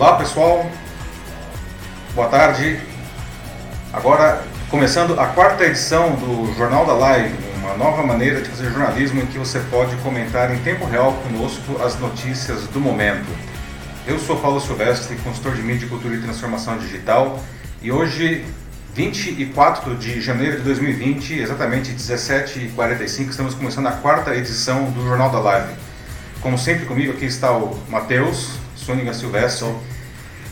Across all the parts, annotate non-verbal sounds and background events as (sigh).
Olá pessoal, boa tarde. Agora começando a quarta edição do Jornal da Live, uma nova maneira de fazer jornalismo em que você pode comentar em tempo real conosco as notícias do momento. Eu sou Paulo Silvestre, consultor de mídia, cultura e transformação digital, e hoje, 24 de janeiro de 2020, exatamente 17h45, estamos começando a quarta edição do Jornal da Live. Como sempre comigo aqui está o Matheus, Sônica Silvestre,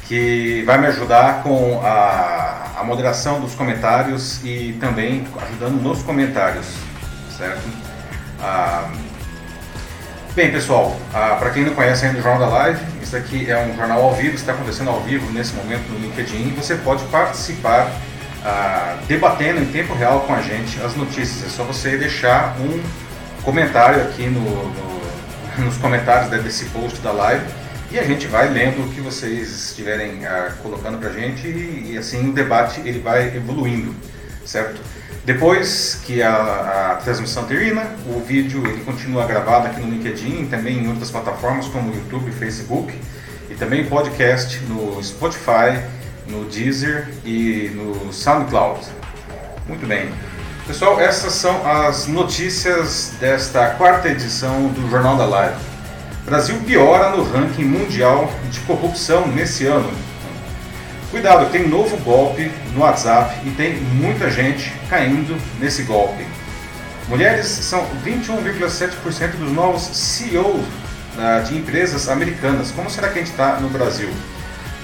que vai me ajudar com a, a, moderação dos comentários e também ajudando nos comentários, certo? Ah, bem, pessoal, ah, para quem não conhece ainda o Jornal da Live, isso aqui é um jornal ao vivo, está acontecendo ao vivo nesse momento no LinkedIn e você pode participar ah, debatendo em tempo real com a gente as notícias. É só você deixar um comentário aqui no, no, nos comentários desse post da live e a gente vai lendo o que vocês estiverem ah, colocando para a gente e, e, assim o debate ele vai evoluindo, certo? Depois que a, a, transmissão termina, o vídeo ele continua gravado aqui no LinkedIn, também em outras plataformas como YouTube, Facebook e também podcast no Spotify, no Deezer e no SoundCloud. Muito bem. Pessoal, essas são as notícias desta quarta edição do Jornal da Live. Brasil piora no ranking mundial de corrupção nesse ano. Cuidado, tem novo golpe no WhatsApp e tem muita gente caindo nesse golpe. Mulheres são 21,7% dos novos CEOs ah, de empresas americanas. Como será que a gente está no Brasil?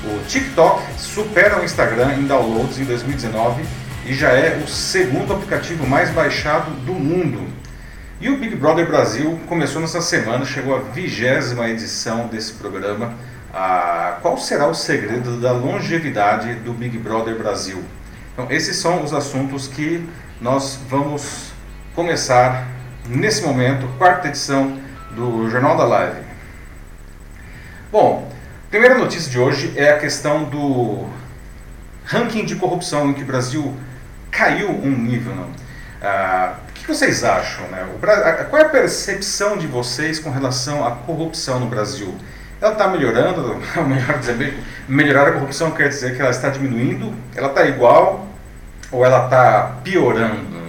O TikTok supera o Instagram em downloads em 2019 e já é o segundo aplicativo mais baixado do mundo. E o Big Brother Brasil começou nessa semana, chegou à vigésima edição desse programa. Ah, qual será o segredo da longevidade do Big Brother Brasil? Então, esses são os assuntos que nós vamos começar nesse momento, quarta edição do Jornal da Live. Bom, primeira notícia de hoje é a questão do ranking de corrupção em que o Brasil caiu um nível. Não? Ah, que vocês acham? Né? O, qual é a percepção de vocês com relação à corrupção no Brasil? Ela está melhorando? (laughs) Melhor dizer, melhorar a corrupção quer dizer que ela está diminuindo? Ela está igual? Ou ela está piorando?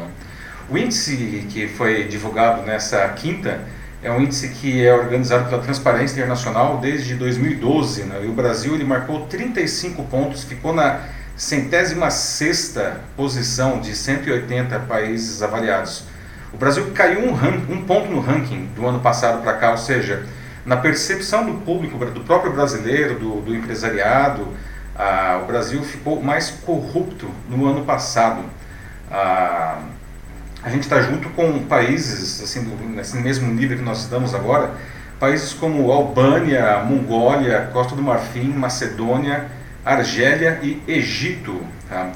O índice que foi divulgado nessa quinta é um índice que é organizado pela Transparência Internacional desde 2012. Né? E o Brasil ele marcou 35 pontos, ficou na centésima sexta posição de 180 países avaliados. O Brasil caiu um, um ponto no ranking do ano passado para cá, ou seja, na percepção do público, do próprio brasileiro, do, do empresariado, ah, o Brasil ficou mais corrupto no ano passado. Ah, a gente está junto com países, assim, do, nesse mesmo nível que nós estamos agora, países como Albânia, Mongólia, Costa do Marfim, Macedônia, Argélia e Egito. Tá?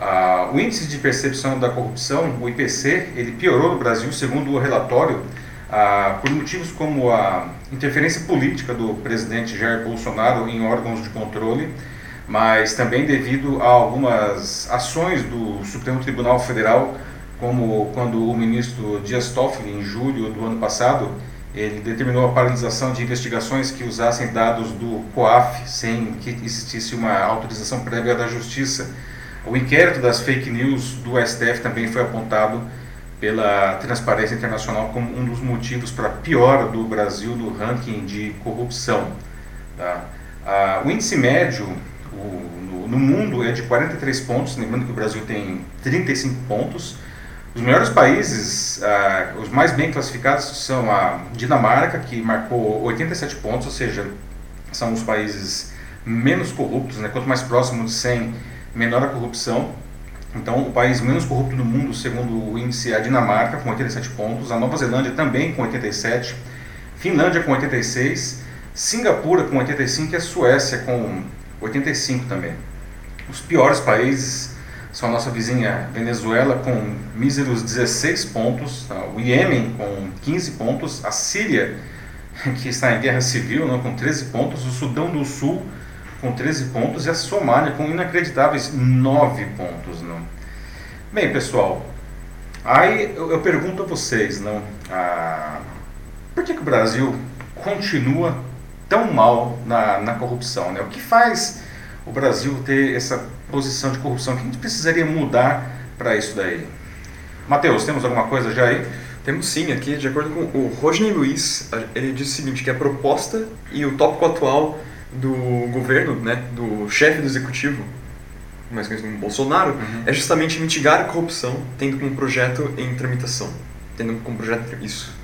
Ah, o índice de percepção da corrupção, o IPC, ele piorou no Brasil, segundo o relatório, ah, por motivos como a interferência política do presidente Jair Bolsonaro em órgãos de controle, mas também devido a algumas ações do Supremo Tribunal Federal, como quando o ministro Dias Toffoli, em julho do ano passado, ele determinou a paralisação de investigações que usassem dados do COAF sem que existisse uma autorização prévia da Justiça. O inquérito das fake news do STF também foi apontado pela Transparência Internacional como um dos motivos para a piora do Brasil no ranking de corrupção. Tá? Ah, o índice médio o, no, no mundo é de 43 pontos, lembrando que o Brasil tem 35 pontos. Os melhores países, ah, os mais bem classificados, são a Dinamarca, que marcou 87 pontos, ou seja, são os países menos corruptos, né? quanto mais próximo de 100, menor a corrupção. Então, o país menos corrupto do mundo, segundo o índice, é a Dinamarca, com 87 pontos, a Nova Zelândia também com 87, Finlândia com 86, Singapura com 85 e a Suécia com 85 também. Os piores países são a nossa vizinha Venezuela com míseros 16 pontos, tá? o Iêmen com 15 pontos, a Síria, que está em guerra civil, né, com 13 pontos, o Sudão do Sul com 13 pontos e a Somália com inacreditáveis 9 pontos. Não? Bem, pessoal, aí eu, eu pergunto a vocês, não, ah, por que, que o Brasil continua tão mal na, na corrupção? Né? O que faz o Brasil ter essa posição de corrupção? O que a gente precisaria mudar para isso daí? Matheus, temos alguma coisa já aí? Temos sim, aqui, de acordo com o Rodney Luiz, ele diz o seguinte, que a proposta e o tópico atual do governo, né, do chefe do executivo, mais conhecido como Bolsonaro, uhum. é justamente mitigar a corrupção, tendo como projeto em tramitação. Tendo como projeto isso.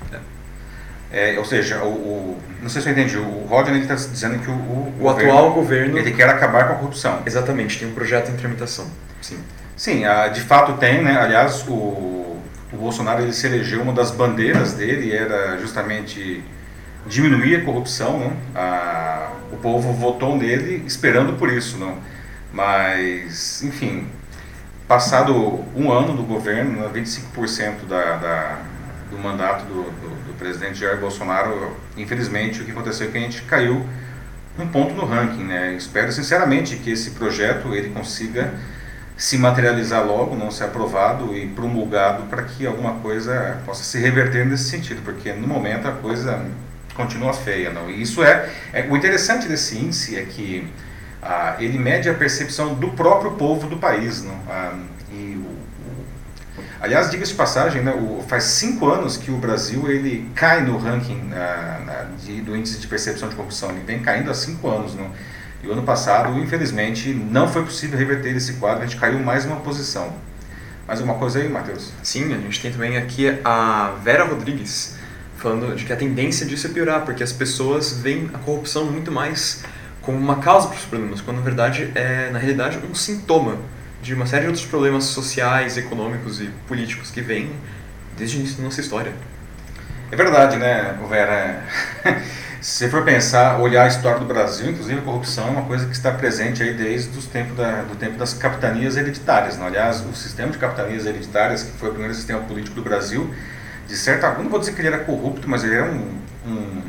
É, ou seja, o, o, não sei se eu entendi, o Rodney está dizendo que o, o, o governo, atual governo ele quer acabar com a corrupção. Exatamente, tem um projeto em tramitação. Sim. Sim, de fato tem, né? Aliás, o, o Bolsonaro ele se elegeu uma das bandeiras dele era justamente diminuir a corrupção, não? A, o povo votou nele esperando por isso, não? Mas, enfim, passado um ano do governo, 25% né, da, da, do mandato do, do, presidente Jair Bolsonaro, infelizmente o que aconteceu é que a gente caiu um ponto no ranking, né? Espero sinceramente que esse projeto ele consiga se materializar logo, não ser aprovado e promulgado para que alguma coisa possa se reverter nesse sentido, porque no momento a coisa continua feia, não. E isso é, é o interessante desse índice é que ah, ele mede a percepção do próprio povo do país, não. Ah, aliás, diga-se de passagem, né, o, faz cinco anos que o Brasil ele cai no ranking ah, de, do índice de percepção de corrupção. Ele vem caindo há cinco anos, não. E o ano passado, infelizmente, não foi possível reverter esse quadro, a gente caiu mais uma posição. Mais alguma coisa aí, Matheus? Sim, a gente tem também aqui a Vera Rodrigues, falando de que a tendência disso é piorar, porque as pessoas veem a corrupção muito mais como uma causa para os problemas, quando na verdade é, na realidade, um sintoma de uma série de outros problemas sociais, econômicos e políticos que vêm desde o início da nossa história. É verdade, né, Vera? (laughs) Se for pensar, olhar a história do Brasil, inclusive a corrupção é uma coisa que está presente aí desde os tempos da, do tempo das capitanias hereditárias. Né? Aliás, o sistema de capitanias hereditárias, que foi o primeiro sistema político do Brasil, de certa forma, não vou dizer que ele era corrupto, mas ele era um, um,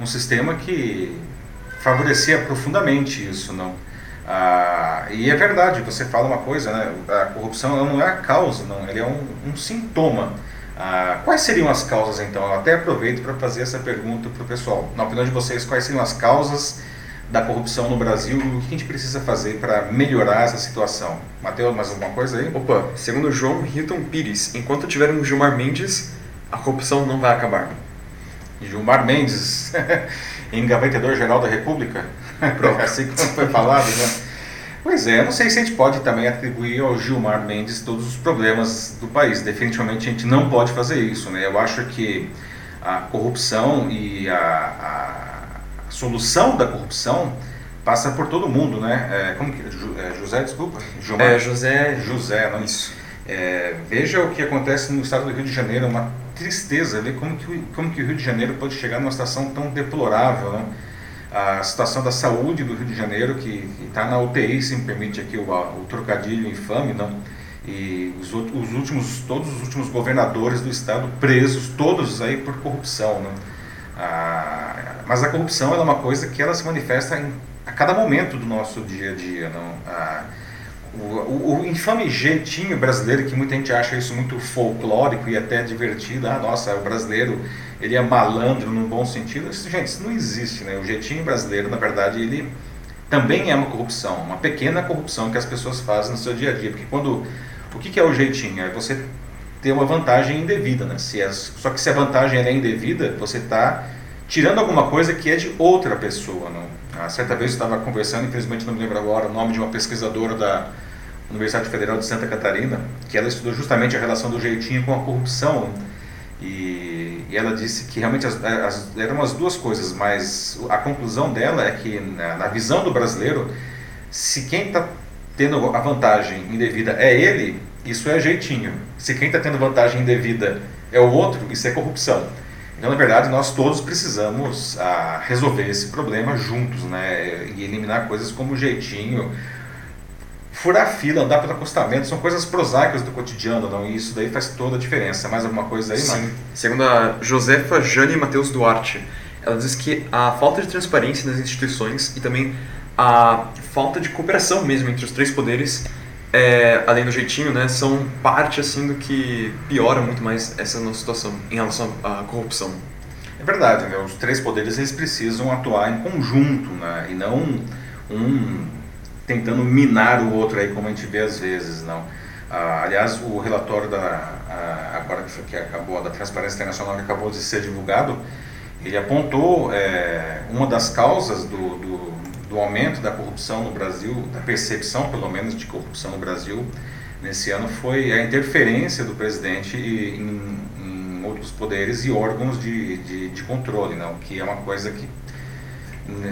um sistema que favorecia profundamente isso, não? Ah, e é verdade, você fala uma coisa, né? A corrupção não é a causa, não, ele é um, um sintoma. Ah, quais seriam as causas então? Eu até aproveito para fazer essa pergunta para o pessoal. Na opinião de vocês, quais seriam as causas da corrupção no Brasil e o que a gente precisa fazer para melhorar essa situação? Mateus, mais alguma coisa aí? Opa, segundo João Hilton Pires, enquanto tivermos Gilmar Mendes, a corrupção não vai acabar. Gilmar Mendes, (laughs) engavetador geral da República? (laughs) Pronto. assim como foi falado, né? Pois é, não sei se a gente pode também atribuir ao Gilmar Mendes todos os problemas do país. Definitivamente a gente não pode fazer isso. Né? Eu acho que a corrupção e a, a solução da corrupção passa por todo mundo, né? É, como que, é, José, desculpa? Gilmar? É, José. José, não isso. É, veja o que acontece no estado do Rio de Janeiro, uma tristeza ver como que, como que o Rio de Janeiro pode chegar numa situação tão deplorável, né? A situação da saúde do Rio de Janeiro, que está na UTI, se me permite aqui o, o trocadilho infame, não? e os, os, últimos, todos os últimos governadores do estado presos, todos aí por corrupção. Não? Ah, mas a corrupção é uma coisa que ela se manifesta em, a cada momento do nosso dia a dia. Não? Ah, o, o, infame jeitinho brasileiro, que muita gente acha isso muito folclórico e até divertido, ah, nossa, o brasileiro ele é malandro num bom sentido. Isso, gente, isso não existe, né? O jeitinho brasileiro, na verdade, ele também é uma corrupção, uma pequena corrupção que as pessoas fazem no seu dia a dia. Porque quando. O que, que é o jeitinho? É você ter uma vantagem indevida, né? Se é, só que se a vantagem é indevida, você está tirando alguma coisa que é de outra pessoa. Não? Ah, certa vez eu estava conversando, infelizmente não me lembro agora o nome de uma pesquisadora da Universidade Federal de Santa Catarina, que ela estudou justamente a relação do jeitinho com a corrupção. E e ela disse que realmente as, as, eram as duas coisas, mas a conclusão dela é que, na, na visão do brasileiro, se quem está tendo a vantagem indevida é ele, isso é jeitinho. Se quem está tendo vantagem indevida é o outro, isso é corrupção. Então, na verdade, nós todos precisamos ah, resolver esse problema juntos, né? E eliminar coisas como jeitinho, furar fila, andar pelo acostamento, são coisas prosaicas do cotidiano, não? E isso daí faz toda a diferença. Mais alguma coisa aí, Sim. Segundo a Josefa Jane Matheus Duarte, ela diz que a falta de transparência nas instituições e também a falta de cooperação mesmo entre os três poderes, é, além do jeitinho, né, são parte assim do que piora muito mais essa nossa situação em relação à corrupção. É verdade, né? os três poderes eles precisam atuar em conjunto, né? e não um tentando minar o outro aí, como a gente vê às vezes, não. Ah, aliás, o relatório da ah, agora que, que acabou da Transparência Internacional que acabou de ser divulgado, ele apontou é, uma das causas do, do, do, aumento da corrupção no Brasil, da percepção pelo menos de corrupção no Brasil nesse ano foi a interferência do presidente em, em outros poderes e órgãos de, de, de controle, não? que é uma coisa que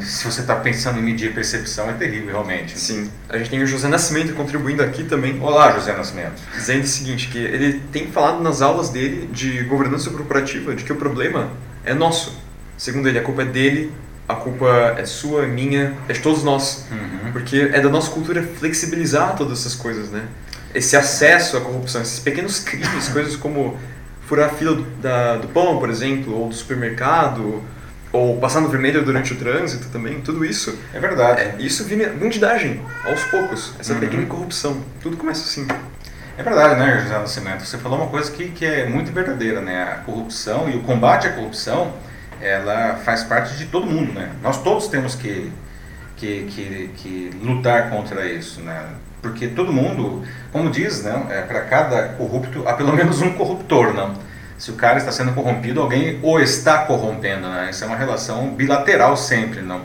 se você está pensando em medir percepção, é terrível, realmente. Sim. A gente tem o José Nascimento contribuindo aqui também. Olá, José Nascimento. Dizendo o seguinte, que ele tem falado nas aulas dele de governança corporativa de que o problema é nosso. Segundo ele, a culpa é dele, a culpa é sua, é minha, é de todos nós. Uhum. Porque é da nossa cultura flexibilizar todas essas coisas, né? Esse acesso à corrupção, esses pequenos crimes, (laughs) coisas como furar a fila do, da, do pão, por exemplo, ou do supermercado, ou passar no vermelho durante o trânsito também, tudo isso. É verdade. É, isso vira bandidagem, aos poucos, essa uhum. pequena corrupção. Tudo começa assim. É verdade, né, José Nascimento? Você falou uma coisa que, que é muito verdadeira, né? A corrupção e o combate à corrupção, ela faz parte de todo mundo, né? Nós todos temos que, que, que, que lutar contra isso, né? Porque todo mundo, como diz, né? É, para cada corrupto há pelo menos um corruptor, não? Se o cara está sendo corrompido, alguém o está corrompendo, né? Isso é uma relação bilateral sempre, não?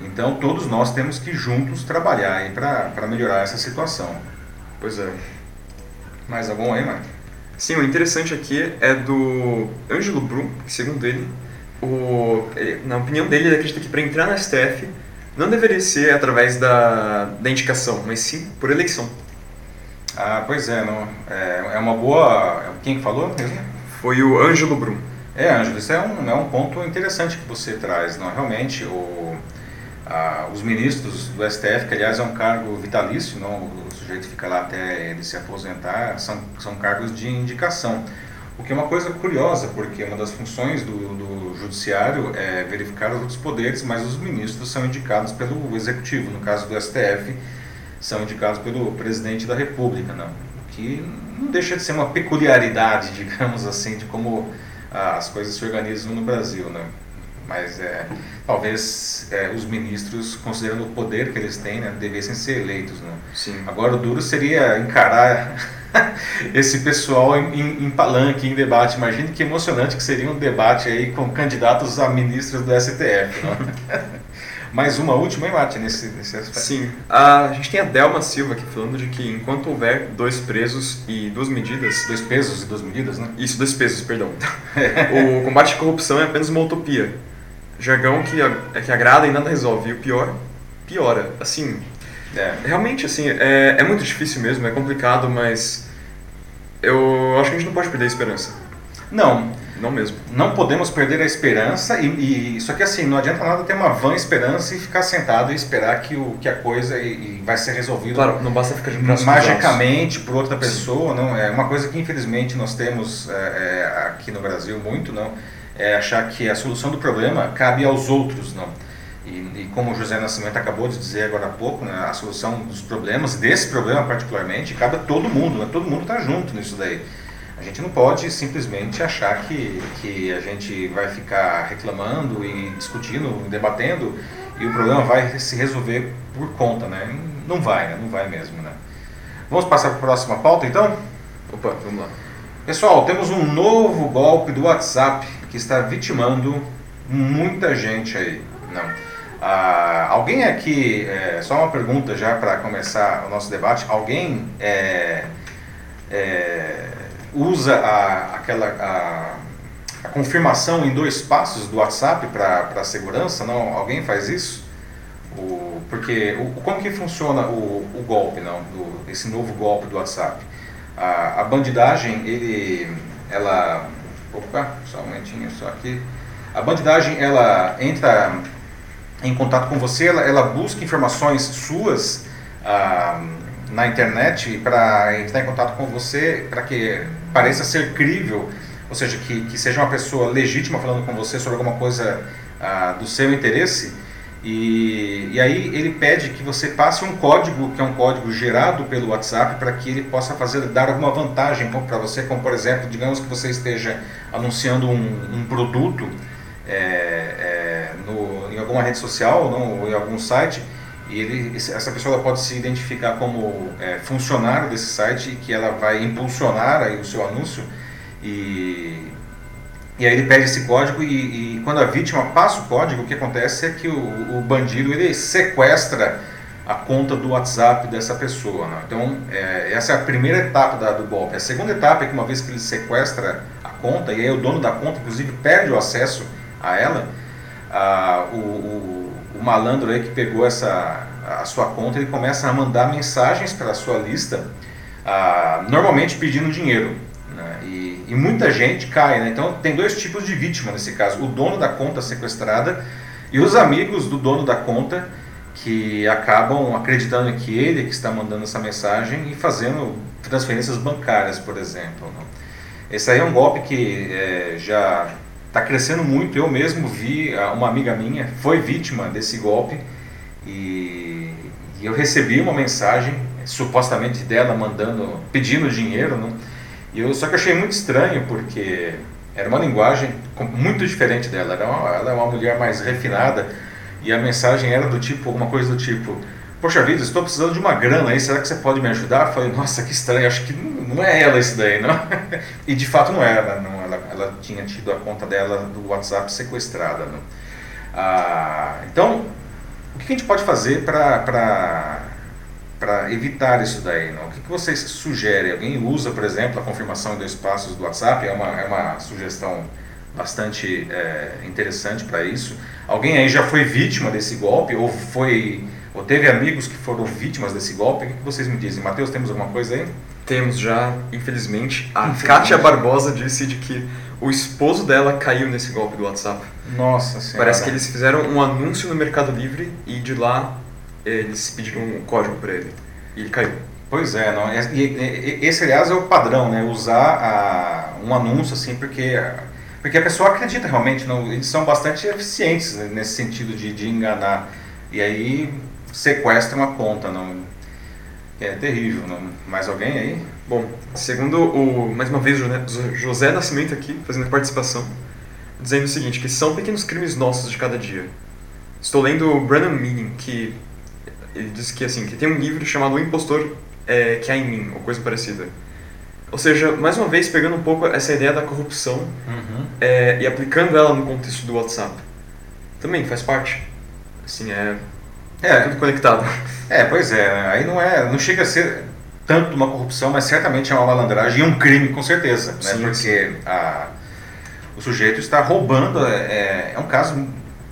Então todos nós temos que juntos trabalhar para melhorar essa situação. Pois é. Mais algum aí, Mike? Sim, o interessante aqui é do Ângelo Brum, que segundo ele, o, na opinião dele, ele acredita que para entrar na STF não deveria ser através da, da indicação, mas sim por eleição. Ah, pois é, não, é, é uma boa. Quem falou mesmo? Foi o Ângelo Brum. É, Ângelo, isso é um, é um ponto interessante que você traz. Não? Realmente, o, a, os ministros do STF, que aliás é um cargo vitalício, não? o sujeito fica lá até ele se aposentar, são, são cargos de indicação. O que é uma coisa curiosa, porque uma das funções do, do judiciário é verificar os outros poderes, mas os ministros são indicados pelo executivo. No caso do STF, são indicados pelo presidente da República. Não? que não deixa de ser uma peculiaridade, (laughs) digamos assim, de como ah, as coisas se organizam no Brasil, né? Mas é, talvez é, os ministros, considerando o poder que eles têm, né, devessem ser eleitos. Né? Sim. Agora o duro seria encarar (laughs) esse pessoal em, em, em, palanque, em debate. Imagine que emocionante que seria um debate aí com candidatos a ministros do STF. Né? (laughs) Mais uma última, hein, Mate, nesse, nesse aspecto? Sim. A gente tem a Delma Silva aqui falando de que enquanto houver dois presos e duas medidas... Dois pesos e duas medidas, né? Isso, dois pesos, perdão. (laughs) o combate à corrupção é apenas uma utopia. Jargão que, é que agrada e nada resolve. E o pior, piora. Assim, é. realmente, assim, é, é muito difícil mesmo, é complicado, mas eu acho que a gente não pode perder a esperança. Não, não mesmo. Não podemos perder a esperança e, e só que assim não adianta nada ter uma vã esperança e ficar sentado e esperar que, o, que a coisa e, e vai ser resolvida. Claro, não basta ficar de magicamente por outra pessoa, Sim. não é uma coisa que infelizmente nós temos é, é, aqui no Brasil muito, não é achar que a solução do problema cabe aos outros, não. E, e, como o José Nascimento acabou de dizer agora há pouco, né, a solução dos problemas, desse problema particularmente, cabe a todo mundo, né, todo mundo está junto nisso daí. A gente não pode simplesmente achar que, que a gente vai ficar reclamando e discutindo, debatendo e o problema vai se resolver por conta, né? Não vai, né? Não vai mesmo, né? Vamos passar para a próxima pauta, então? Opa, vamos lá. Pessoal, temos um novo golpe do WhatsApp que está vitimando muita gente aí. Não. Ah, alguém aqui, é, só uma pergunta já para começar o nosso debate, alguém é, é, usa a, aquela a, a, confirmação em dois passos do WhatsApp para a segurança? Não, alguém faz isso? O, porque o, como que funciona o, o golpe, não? Do, esse novo golpe do WhatsApp? A, a bandidagem, ele, ela, opa, só um momentinho, só aqui. A bandidagem, ela entra em contato com você, ela, ela busca informações suas. Ah, na internet para entrar em contato com você, para que pareça ser crível, ou seja, que, que seja uma pessoa legítima falando com você sobre alguma coisa ah, do seu interesse. E, e aí ele pede que você passe um código, que é um código gerado pelo WhatsApp, para que ele possa fazer dar alguma vantagem para você, como por exemplo, digamos que você esteja anunciando um, um produto é, é, no, em alguma rede social não, ou em algum site e ele, essa pessoa pode se identificar como é, funcionário desse site que ela vai impulsionar aí o seu anúncio e, e aí ele pede esse código e, e quando a vítima passa o código, o que acontece é que o, o bandido ele sequestra a conta do WhatsApp dessa pessoa. Né? Então, é, essa é a primeira etapa da, do golpe. A segunda etapa é que uma vez que ele sequestra a conta, e aí o dono da conta, inclusive, perde o acesso a ela, a, o, o, malandro aí que pegou essa, a sua conta, ele começa a mandar mensagens para a sua lista, a, normalmente pedindo dinheiro. Né? E, e, muita gente cai. Né? Então, tem dois tipos de vítima nesse caso: o dono da conta sequestrada e os amigos do dono da conta que acabam acreditando que ele que está mandando essa mensagem e fazendo transferências bancárias, por exemplo. Né? Esse aí é um golpe que é, já está crescendo muito. Eu mesmo vi ah, uma amiga minha foi vítima desse golpe e, e eu recebi uma mensagem supostamente dela mandando, pedindo dinheiro, né? E eu só que achei muito estranho porque era uma linguagem muito diferente dela. Era uma, ela é uma mulher mais refinada e a mensagem era do tipo, alguma coisa do tipo, poxa vida, estou precisando de uma grana aí, será que você pode me ajudar? Falei, nossa, que estranho, acho que não é ela isso daí, não. (laughs) e de fato não era, não, ela, tinha tido a conta dela do WhatsApp sequestrada. Não. Ah, então, o que a gente pode fazer para evitar isso daí? Não? O que, que vocês sugerem? Alguém usa, por exemplo, a confirmação em dois passos do WhatsApp? É uma, é uma sugestão bastante é, interessante para isso. Alguém aí já foi vítima desse golpe ou foi ou teve amigos que foram vítimas desse golpe? O que vocês me dizem? Matheus, temos alguma coisa aí? Temos já, infelizmente. A infelizmente. Kátia Barbosa disse de que o esposo dela caiu nesse golpe do WhatsApp. Nossa Senhora. Parece que eles fizeram um anúncio no Mercado Livre e de lá eles pediram um código para ele. E ele caiu. Pois é, não, e, esse aliás é o padrão, né? Usar a, um anúncio assim, porque porque a pessoa acredita realmente, não, eles são bastante eficientes né, nesse sentido de, de enganar. E aí sequestram a conta, não, é terrível. Não, mais alguém aí? Bom, segundo o, mais uma vez, José Nascimento aqui, fazendo participação, dizendo o seguinte, que são pequenos crimes nossos de cada dia. Estou lendo o Brennan Meaning, que ele diz que, assim, que tem um livro chamado O Impostor é, que há em mim, ou coisa parecida ou seja, mais uma vez, pegando um pouco essa ideia da corrupção uhum. é, e aplicando ela no contexto do WhatsApp. Também faz parte. Assim, é, é tudo conectado. É, pois é. Aí não, é, não chega a ser tanto uma corrupção, mas certamente é uma malandragem e um crime, com certeza. Né? Sim, Porque a, o sujeito está roubando, é, é, é um caso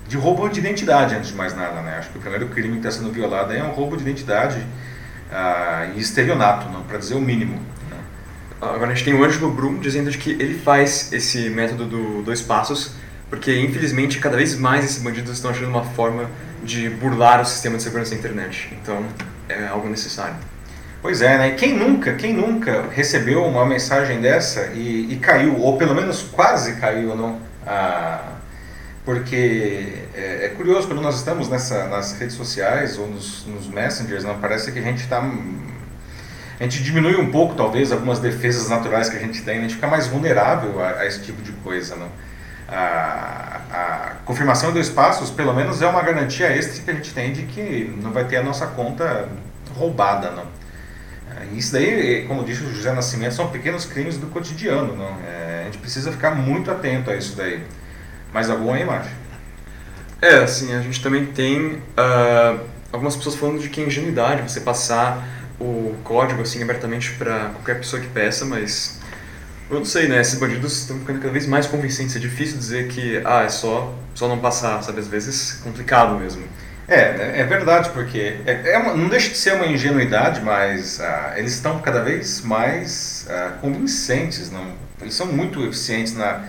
de roubo de identidade, antes de mais nada. Né? Acho que o primeiro crime que está sendo violado é um roubo de identidade ah, e estelionato, para dizer o mínimo. Agora a gente tem o Ângelo Brum dizendo que ele faz esse método do dois passos, porque infelizmente cada vez mais esses bandidos estão achando uma forma de burlar o sistema de segurança da internet. Então é algo necessário. Pois é, né? E quem nunca, quem nunca recebeu uma mensagem dessa e, e caiu, ou pelo menos quase caiu, não? Ah, porque é, é, curioso quando nós estamos nessa, nas redes sociais ou nos, nos messengers, não parece que a gente está a gente diminui um pouco, talvez, algumas defesas naturais que a gente tem, a gente fica mais vulnerável a, a esse tipo de coisa. Né? A, confirmação em dois passos, pelo menos, é uma garantia extra que a gente tem de que não vai ter a nossa conta roubada. Não? É, isso daí, como disse o José Nascimento, são pequenos crimes do cotidiano. Não? É, a gente precisa ficar muito atento a isso daí. Mais algum aí, Márcio? É, assim, a gente também tem uh, algumas pessoas falando de que é ingenuidade você passar o código assim abertamente para qualquer pessoa que peça, mas eu não sei, né? Esses bandidos estão ficando cada vez mais convincentes. É difícil dizer que ah, é só, só não passar, sabe? Às vezes é complicado mesmo. É, é verdade, porque é, é uma, não deixa de ser uma ingenuidade, mas ah, eles estão cada vez mais ah, convincentes, não? Eles são muito eficientes na,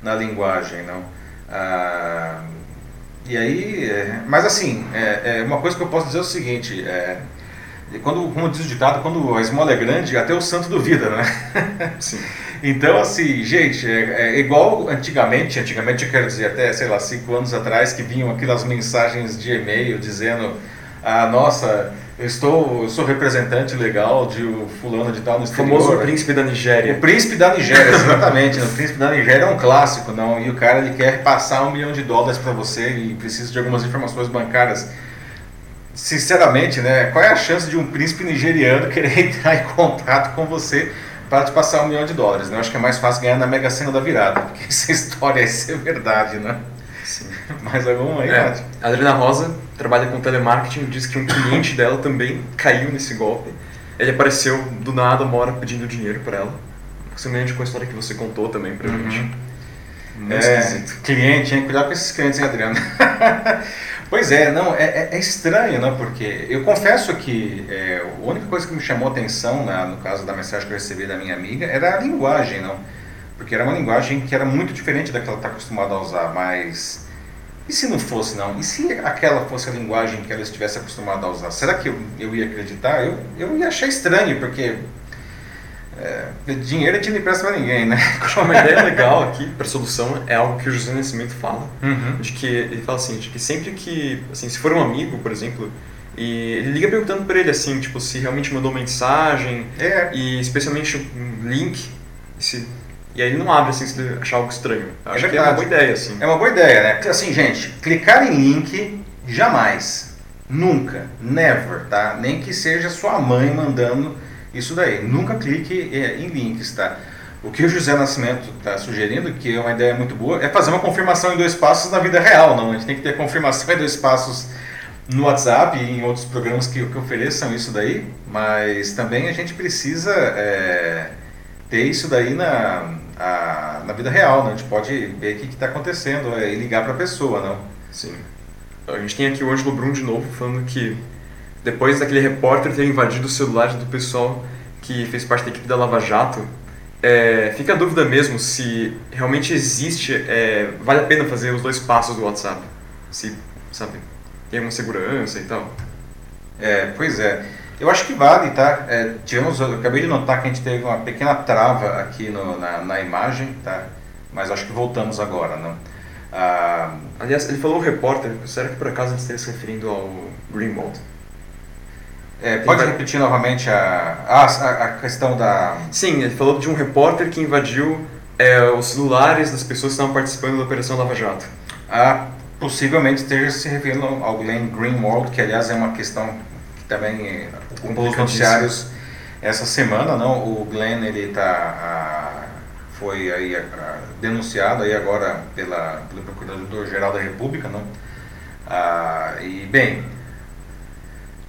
na linguagem, não? Ah, e aí, é, mas assim, é, é, uma coisa que eu posso dizer é o seguinte, é, quando, como diz o ditado, quando a esmola é grande, até o santo duvida, né? Sim. (laughs) então, assim, gente, é, é, igual antigamente, antigamente eu quero dizer até, sei lá, cinco anos atrás, que vinham aquelas mensagens de e-mail dizendo, ah, nossa, eu estou, eu sou representante legal de o fulano de tal no exterior. O famoso príncipe da Nigéria. O príncipe da Nigéria, exatamente. (laughs) o príncipe da Nigéria é um clássico, não? E o cara ele quer passar um milhão de dólares para você e precisa de algumas informações bancárias. Sinceramente, né? Qual é a chance de um príncipe nigeriano (laughs) querer entrar em contato com você para te passar um milhão de dólares? Né? Eu acho que é mais fácil ganhar na Mega Sena da virada, porque (laughs) essa história é verdade, né? Sim. (laughs) Mais alguma aí, é. A Adriana Rosa trabalha com telemarketing e diz que um cliente dela também caiu nesse golpe. Ele apareceu do nada, uma hora pedindo dinheiro para ela. Semelhante com a história que você contou também pra uhum. gente. Muito é, esquisito. Cliente, hein? Cuidado com esses clientes, hein, Adriano? (laughs) pois é, não, é, é, é, estranho, né? Porque eu confesso que é, a única coisa que me chamou atenção, no caso da mensagem que eu recebi da minha amiga, era a linguagem, não? Porque era uma linguagem que era muito diferente da que ela está acostumada a usar, mas e se não fosse, não? E se aquela fosse a linguagem que ela estivesse acostumada a usar? Será que eu, eu ia acreditar? Eu, eu ia achar estranho, porque é, dinheiro a gente não empresta para ninguém, né? (laughs) Uma ideia legal aqui para solução é algo que o José Nascimento fala, uhum. de que ele fala assim, de que sempre que, assim, se for um amigo, por exemplo, e ele liga perguntando para ele assim, tipo, se realmente mandou mensagem, é. e especialmente um link, se e aí ele não abre assim se ele achar algo estranho. Eu é acho verdade. que é uma boa ideia, assim. É uma boa ideia, né? Assim, gente, clicar em link, jamais. Nunca. Never, tá? Nem que seja sua mãe mandando isso daí. Nunca clique é, em links, tá? O que o José Nascimento está sugerindo, que é uma ideia muito boa, é fazer uma confirmação em dois passos na vida real, não. A gente tem que ter confirmação (laughs) em dois passos no WhatsApp e em outros programas que, que ofereçam isso daí, mas também a gente precisa é, ter isso daí na, a, na vida real, né? A gente pode ver o que está acontecendo é, e ligar para a pessoa, não? Sim. A gente tem aqui o Ângelo Brum de novo falando que depois daquele repórter ter invadido o celular do pessoal que fez parte da equipe da Lava Jato, é, fica a dúvida mesmo se realmente existe, é, vale a pena fazer os dois passos do WhatsApp, se, sabe, tem uma segurança e tal. É, pois é. Eu acho que vale, tá? É, tivemos, eu acabei de notar que a gente teve uma pequena trava aqui no, na, na imagem, tá? Mas acho que voltamos agora, não? Ah, Aliás, ele falou o repórter, será que por acaso ele estaria se referindo ao Greenwald? É, pode repetir novamente a, a, a, questão da... Sim, ele falou de um repórter que invadiu é, os celulares das pessoas que estavam participando da Operação Lava Jato. Ah, possivelmente esteja se referindo ao Glenn Greenwald, que aliás é uma questão também ocupou os noticiários essa semana, não? O Glenn ele tá foi aí a, denunciado aí agora pela pelo Procurador Geral da República, não? Ah, e bem,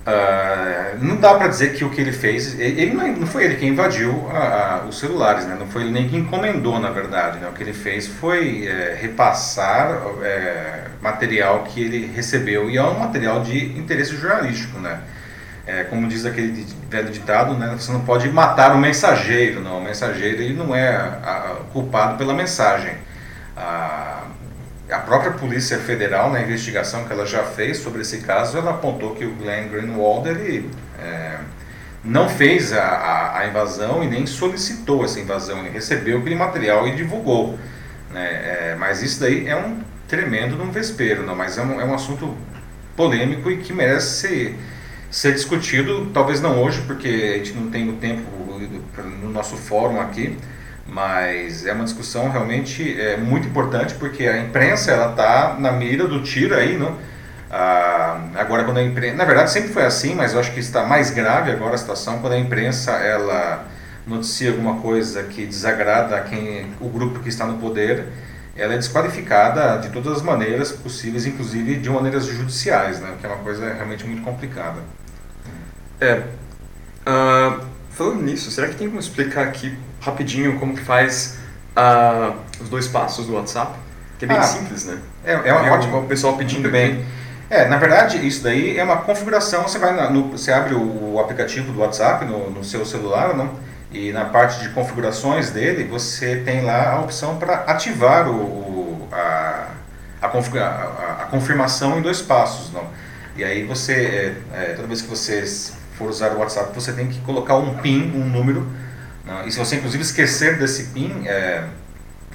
Uh, não dá para dizer que o que ele fez, ele não, foi ele que invadiu a, a, os celulares, né? não foi ele nem que encomendou, na verdade. Né? O que ele fez foi é, repassar é, material que ele recebeu, e é um material de interesse jornalístico. Né? É, como diz aquele velho ditado, né, você não pode matar o mensageiro, não. O mensageiro ele não é a, culpado pela mensagem. A, a, própria Polícia Federal, na investigação que ela já fez sobre esse caso, ela apontou que o Glenn Greenwald ele, é, não fez a, a, a, invasão e nem solicitou essa invasão. Ele recebeu aquele material e divulgou. Né? É, mas isso daí é um tremendo num vespeiro, não? mas é um, é um assunto polêmico e que merece ser ser discutido, talvez não hoje, porque a gente não tem o tempo no nosso fórum aqui, mas é uma discussão realmente é, muito importante, porque a imprensa ela está na mira do tiro aí, não? Ah, agora quando a imprensa, na verdade sempre foi assim, mas eu acho que está mais grave agora a situação quando a imprensa ela noticia alguma coisa que desagrada quem o grupo que está no poder, ela é desqualificada de todas as maneiras possíveis, inclusive de maneiras judiciais, né? Que é uma coisa realmente muito complicada. É. Uh, falando nisso, será que tem como explicar aqui rapidinho como que faz uh, os dois passos do WhatsApp? Que é bem ah, simples, né? É, é, uma, é ótimo. O pessoal pedindo bem. É, na verdade, isso daí é uma configuração. Você vai na, no, você abre o aplicativo do WhatsApp no, no seu celular, não? E na parte de configurações dele, você tem lá a opção para ativar o, o a, a, a, a, confirmação em dois passos, não? E aí você, é, é, toda vez que você for usar o WhatsApp, você tem que colocar um PIN, um número. E se você inclusive esquecer desse PIN, é,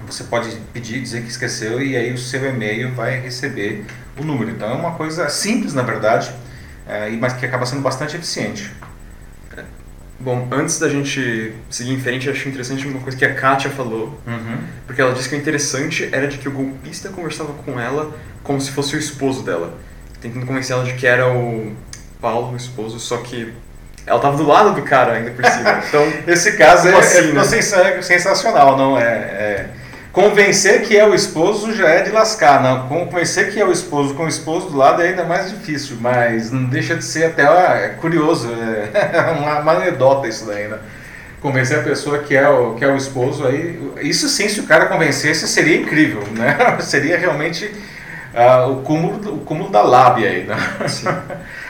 você pode pedir, dizer que esqueceu e aí o seu e-mail vai receber o número. Então é uma coisa simples, na verdade, é, mas que acaba sendo bastante eficiente. Bom, antes da gente seguir em frente, acho interessante uma coisa que a Kátia falou. Uhum. Porque ela disse que o interessante era de que o golpista conversava com ela como se fosse o esposo dela. Tentando convencer ela de que era o Paulo, o esposo, só que ela tava do lado do cara ainda por cima. (laughs) Então, esse caso é, assim, é, né? sensacional, não é, é, Convencer que é o esposo já é de lascar, não. Convencer que é o esposo com o esposo do lado é ainda mais difícil, mas não deixa de ser até é curioso, é (laughs) uma, uma anedota isso daí, né? Convencer a pessoa que é o, que é o esposo aí. Isso sim, se o cara convencesse, seria incrível, né? (laughs) seria realmente uh, o, cúmulo, o cúmulo da lábia aí, né? Sim.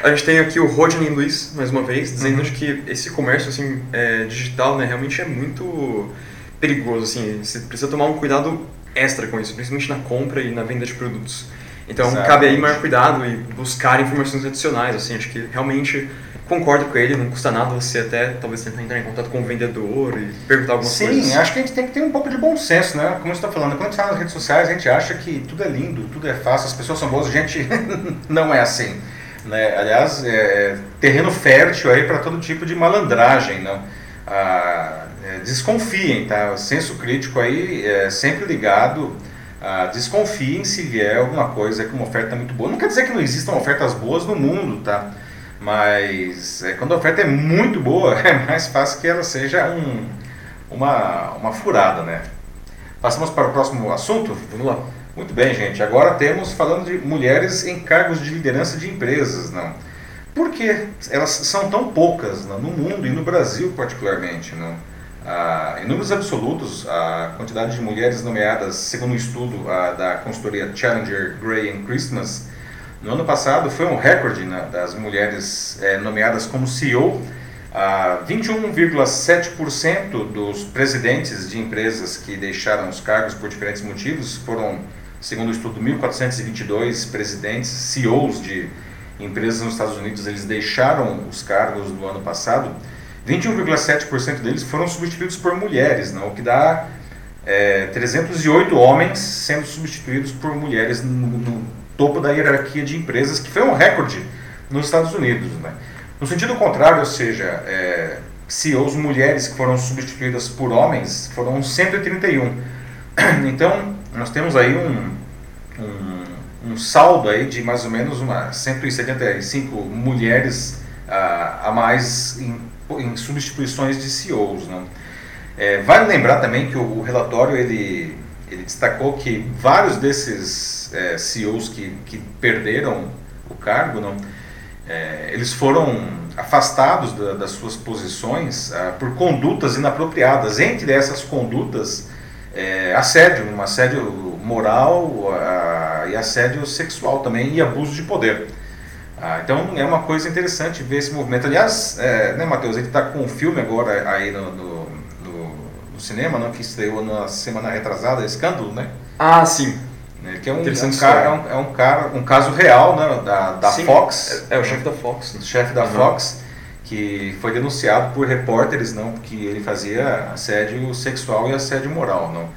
A gente tem aqui o Rodney Luiz, mais uma vez, dizendo uhum. que esse comércio assim, é, digital né, realmente é muito perigoso. Assim, você precisa tomar um cuidado extra com isso, principalmente na compra e na venda de produtos. Então, Exatamente. cabe aí maior cuidado e buscar informações adicionais. Assim, acho que realmente concordo com ele, não custa nada você até talvez tentar entrar em contato com o vendedor e perguntar algumas Sim, coisas. Sim, acho que a gente tem que ter um pouco de bom senso, né? Como você está falando, quando a gente está nas redes sociais, a gente acha que tudo é lindo, tudo é fácil, as pessoas são boas, a gente (laughs) não é assim. Né? Aliás, é terreno fértil aí para todo tipo de malandragem, não? Ah, é, desconfiem, tá? O senso crítico aí é sempre ligado. Desconfiem se vier alguma coisa com uma oferta muito boa. Não quer dizer que não existam ofertas boas no mundo, tá? Mas é, quando a oferta é muito boa, (laughs) é mais fácil que ela seja um, uma, uma furada, né? Passamos para o próximo assunto? Vamos lá. Muito bem, gente. Agora temos falando de mulheres em cargos de liderança de empresas, não? Por que elas são tão poucas não? no mundo e no Brasil particularmente, não? Ah, em números absolutos, a quantidade de mulheres nomeadas, segundo um estudo ah, da consultoria Challenger, Gray Christmas, no ano passado foi um recorde né, das mulheres eh, nomeadas como CEO. Ah, 21,7% dos presidentes de empresas que deixaram os cargos por diferentes motivos foram Segundo o estudo, 1.422 presidentes, CEOs de empresas nos Estados Unidos, eles deixaram os cargos no ano passado. 21,7% deles foram substituídos por mulheres, não? o que dá é, 308 homens sendo substituídos por mulheres no, no, topo da hierarquia de empresas, que foi um recorde nos Estados Unidos. Né? No sentido contrário, ou seja, é, CEOs mulheres que foram substituídas por homens foram 131. (clears throat) Então, nós temos aí um, um, um, saldo aí de mais ou menos uma 175 mulheres uh, a mais em, em, substituições de CEOs. Né? É, vale lembrar também que o, relatório ele, ele destacou que vários desses é, CEOs que, que perderam o cargo, não, é, eles foram afastados da, das suas posições uh, por condutas inapropriadas. Entre essas condutas, é, assédio, um assédio moral e assédio sexual também e abuso de poder. Uh, então é uma coisa interessante ver esse movimento. Aliás, é, né, Matheus, ele está com um filme agora aí no, no, no, no cinema, não, que estreou na semana retrasada, Escândalo, né? Ah, sim. Né, que é um, é um, cara, é um, é um, cara, um caso real né, da, da Fox. É, é, o chefe da Fox. Né? Chefe da uhum. Fox que foi denunciado por repórteres, não, que ele fazia assédio sexual e assédio moral, não.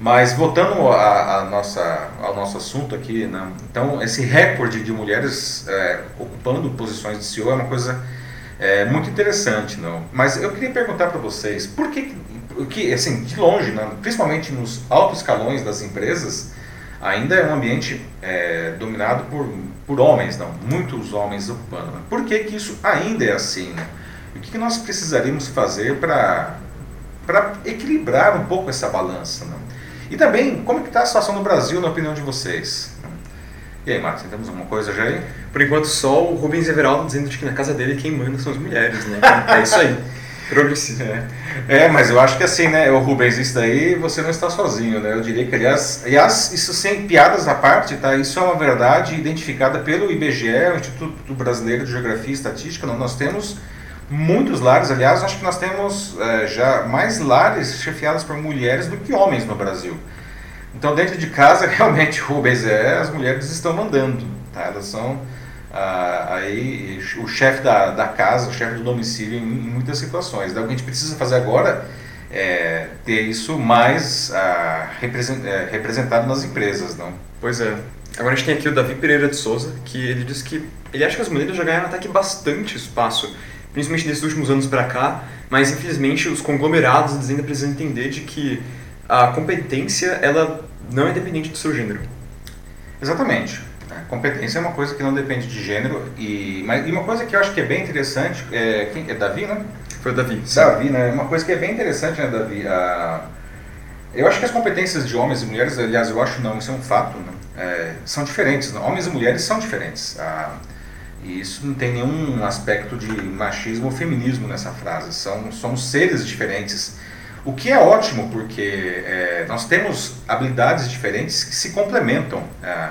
Mas voltando a, a nossa, ao nosso assunto aqui, né, então esse recorde de mulheres é, ocupando posições de CEO é uma coisa é, muito interessante, não. Mas eu queria perguntar para vocês, por que, que assim, de longe, né, principalmente nos altos escalões das empresas, ainda é um ambiente é, dominado por, por homens, não, muitos homens ocupando. Né? Por que, que isso ainda é assim? Né? O que, que nós precisaríamos fazer para equilibrar um pouco essa balança? Não? E também, como está a situação no Brasil, na opinião de vocês? E aí, Marcos, temos alguma coisa já aí? Por enquanto, só o Rubens Everaldo dizendo que na casa dele quem manda são as mulheres, né? É isso aí. (laughs) É. é, mas eu acho que assim, né, o Rubens, isso daí você não está sozinho, né? Eu diria que, aliás, aliás, isso sem piadas à parte, tá? Isso é uma verdade identificada pelo IBGE, o Instituto Brasileiro de Geografia e Estatística. Nós temos muitos lares, aliás, acho que nós temos é, já mais lares chefiados por mulheres do que homens no Brasil. Então, dentro de casa, (laughs) realmente, Rubens, é, as mulheres estão mandando, tá? Elas são ah, aí o chefe da, da casa, o chefe do domicílio em, em muitas situações. Então, o que a gente precisa fazer agora é ter isso mais ah, é, representado nas empresas, não? Pois é. Agora a gente tem aqui o Davi Pereira de Souza, que ele diz que ele acha que as mulheres já ganharam até que bastante espaço, principalmente nesses últimos anos para cá, mas infelizmente os conglomerados eles ainda precisam entender de que a competência ela não é dependente do seu gênero. Exatamente. Competência é uma coisa que não depende de gênero e, mas, e uma coisa que eu acho que é bem interessante é, quem, é Davi, né? Foi o Davi. Sim. Davi, né? Uma coisa que é bem interessante, né, Davi? A, eu acho que as competências de homens e mulheres, aliás, eu acho não, isso é um fato, né? é, são diferentes. Né? Homens e mulheres são diferentes. Ah, e isso não tem nenhum aspecto de machismo ou feminismo nessa frase. São, somos seres diferentes. O que é ótimo, porque é, nós temos habilidades diferentes que se complementam. É,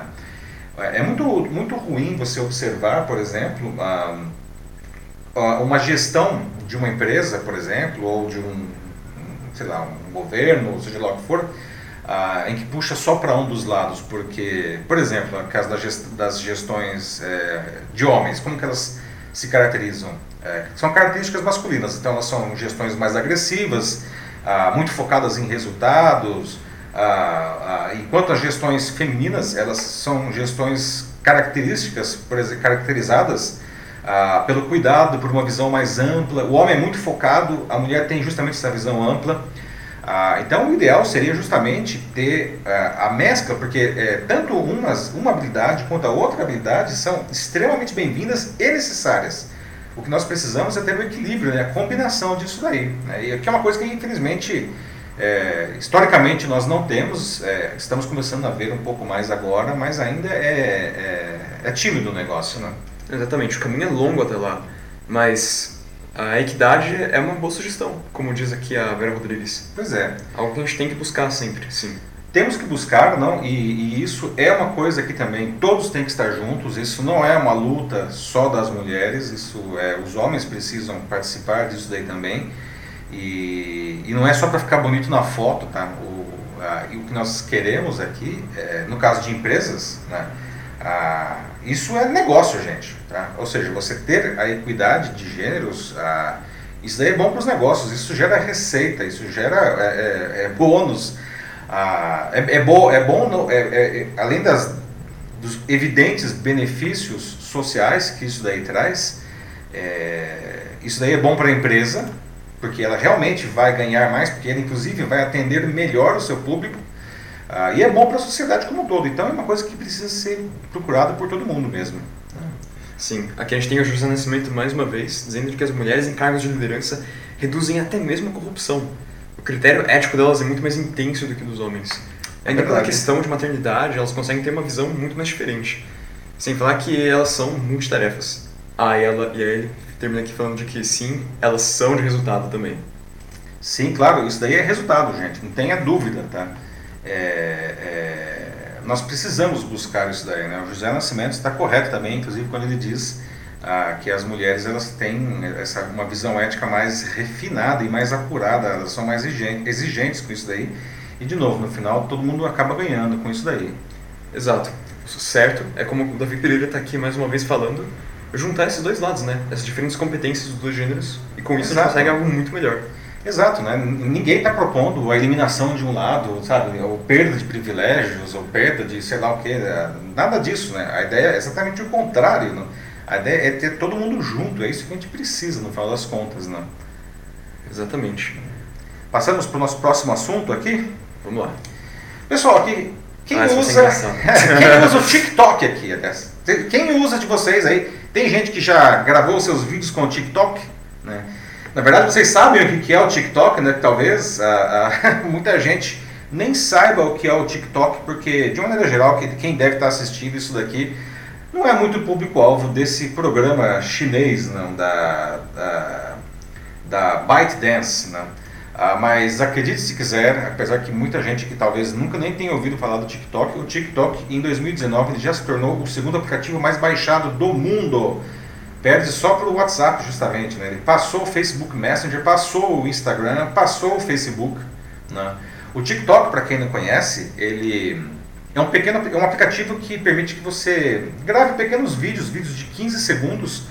é muito, muito ruim você observar, por exemplo, uma gestão de uma empresa, por exemplo, ou de um, sei lá, um governo, seja lá o que for, em que puxa só para um dos lados, porque, por exemplo, no caso das gestões é, de homens, como que elas se caracterizam? É, são características masculinas, então elas são gestões mais agressivas, muito focadas em resultados, enquanto as gestões femininas, elas são gestões características, caracterizadas pelo cuidado, por uma visão mais ampla. O homem é muito focado, a mulher tem justamente essa visão ampla. Então, o ideal seria justamente ter a mescla, porque é, tanto umas, uma habilidade quanto a outra habilidade são extremamente bem-vindas e necessárias. O que nós precisamos é ter o um equilíbrio, né, a combinação disso daí. Né, e que é uma coisa que, infelizmente, é, historicamente nós não temos, é, estamos começando a ver um pouco mais agora, mas ainda é, é, é tímido o negócio. Né? Exatamente, o caminho é longo até lá, mas a equidade é uma boa sugestão, como diz aqui a Vera Rodrigues. Pois é. Algo que a gente tem que buscar sempre, sim. Temos que buscar, não? E, e, isso é uma coisa que também todos têm que estar juntos. Isso não é uma luta só das mulheres. Isso é os homens precisam participar disso daí também. E, e não é só para ficar bonito na foto, tá? O, a, e o que nós queremos aqui, é, no caso de empresas, né? Ah, isso é negócio, gente. Tá? Ou seja, você ter a equidade de gêneros, ah, isso daí é bom para os negócios, isso gera receita, isso gera é, é, é bônus. Ah, é, é, bo, é bom, no, é, é, é, além das, dos evidentes benefícios sociais que isso daí traz, isso daí é bom para a empresa, porque ela realmente vai ganhar mais, porque ela inclusive vai atender melhor o seu público ah, e é bom para a sociedade como um todo. Então é uma coisa que precisa ser procurada por todo mundo mesmo. Sim, aqui a gente tem o José Nascimento mais uma vez, dizendo que as mulheres em cargos de liderança reduzem até mesmo a corrupção. O critério ético delas é muito mais intenso do que dos homens. Ainda é pela questão de maternidade, elas conseguem ter uma visão muito mais diferente. Sem falar que elas são multitarefas. E, ela, e aí ele termina aqui falando de que sim, elas são de resultado também. Sim, claro, isso daí é resultado, gente, não tenha dúvida, tá? É, é, nós precisamos buscar isso daí. Né? O José Nascimento está correto também, inclusive quando ele diz ah, que as mulheres elas têm essa, uma visão ética mais refinada e mais apurada, elas são mais exigentes com isso daí. E de novo, no final todo mundo acaba ganhando com isso daí. Exato. Certo, é como o Davi Pereira está aqui mais uma vez falando, juntar esses dois lados, né? Essas diferentes competências dos dois gêneros, e com isso Exato. a gente consegue algo muito melhor. Exato, né? Ninguém está propondo a eliminação de um lado, sabe? Ou perda de privilégios, ou perda de sei lá o quê. Né? Nada disso, né? A ideia é exatamente o contrário. Né? A ideia é ter todo mundo junto, é isso que a gente precisa, no final das contas, né? Exatamente. Passamos para o nosso próximo assunto aqui? Vamos lá. Pessoal, aqui, quem, ah, usa, (laughs) quem usa o TikTok aqui? Quem usa de vocês aí? Tem gente que já gravou seus vídeos com o TikTok? Né? Na verdade, vocês sabem o que é o TikTok, né? Talvez (laughs) muita gente nem saiba o que é o TikTok, porque, de maneira geral, quem deve estar assistindo isso daqui não é muito público-alvo desse programa chinês, não, da, da, da ByteDance, não. Ah, mas acredite se quiser, apesar que muita gente que talvez nunca nem tenha ouvido falar do TikTok, o TikTok em 2019 ele já se tornou o segundo aplicativo mais baixado do mundo perde só para o WhatsApp, justamente. Né? Ele passou o Facebook Messenger, passou o Instagram, passou o Facebook. Né? O TikTok, para quem não conhece, ele é um pequeno é um aplicativo que permite que você grave pequenos vídeos, vídeos de 15 segundos,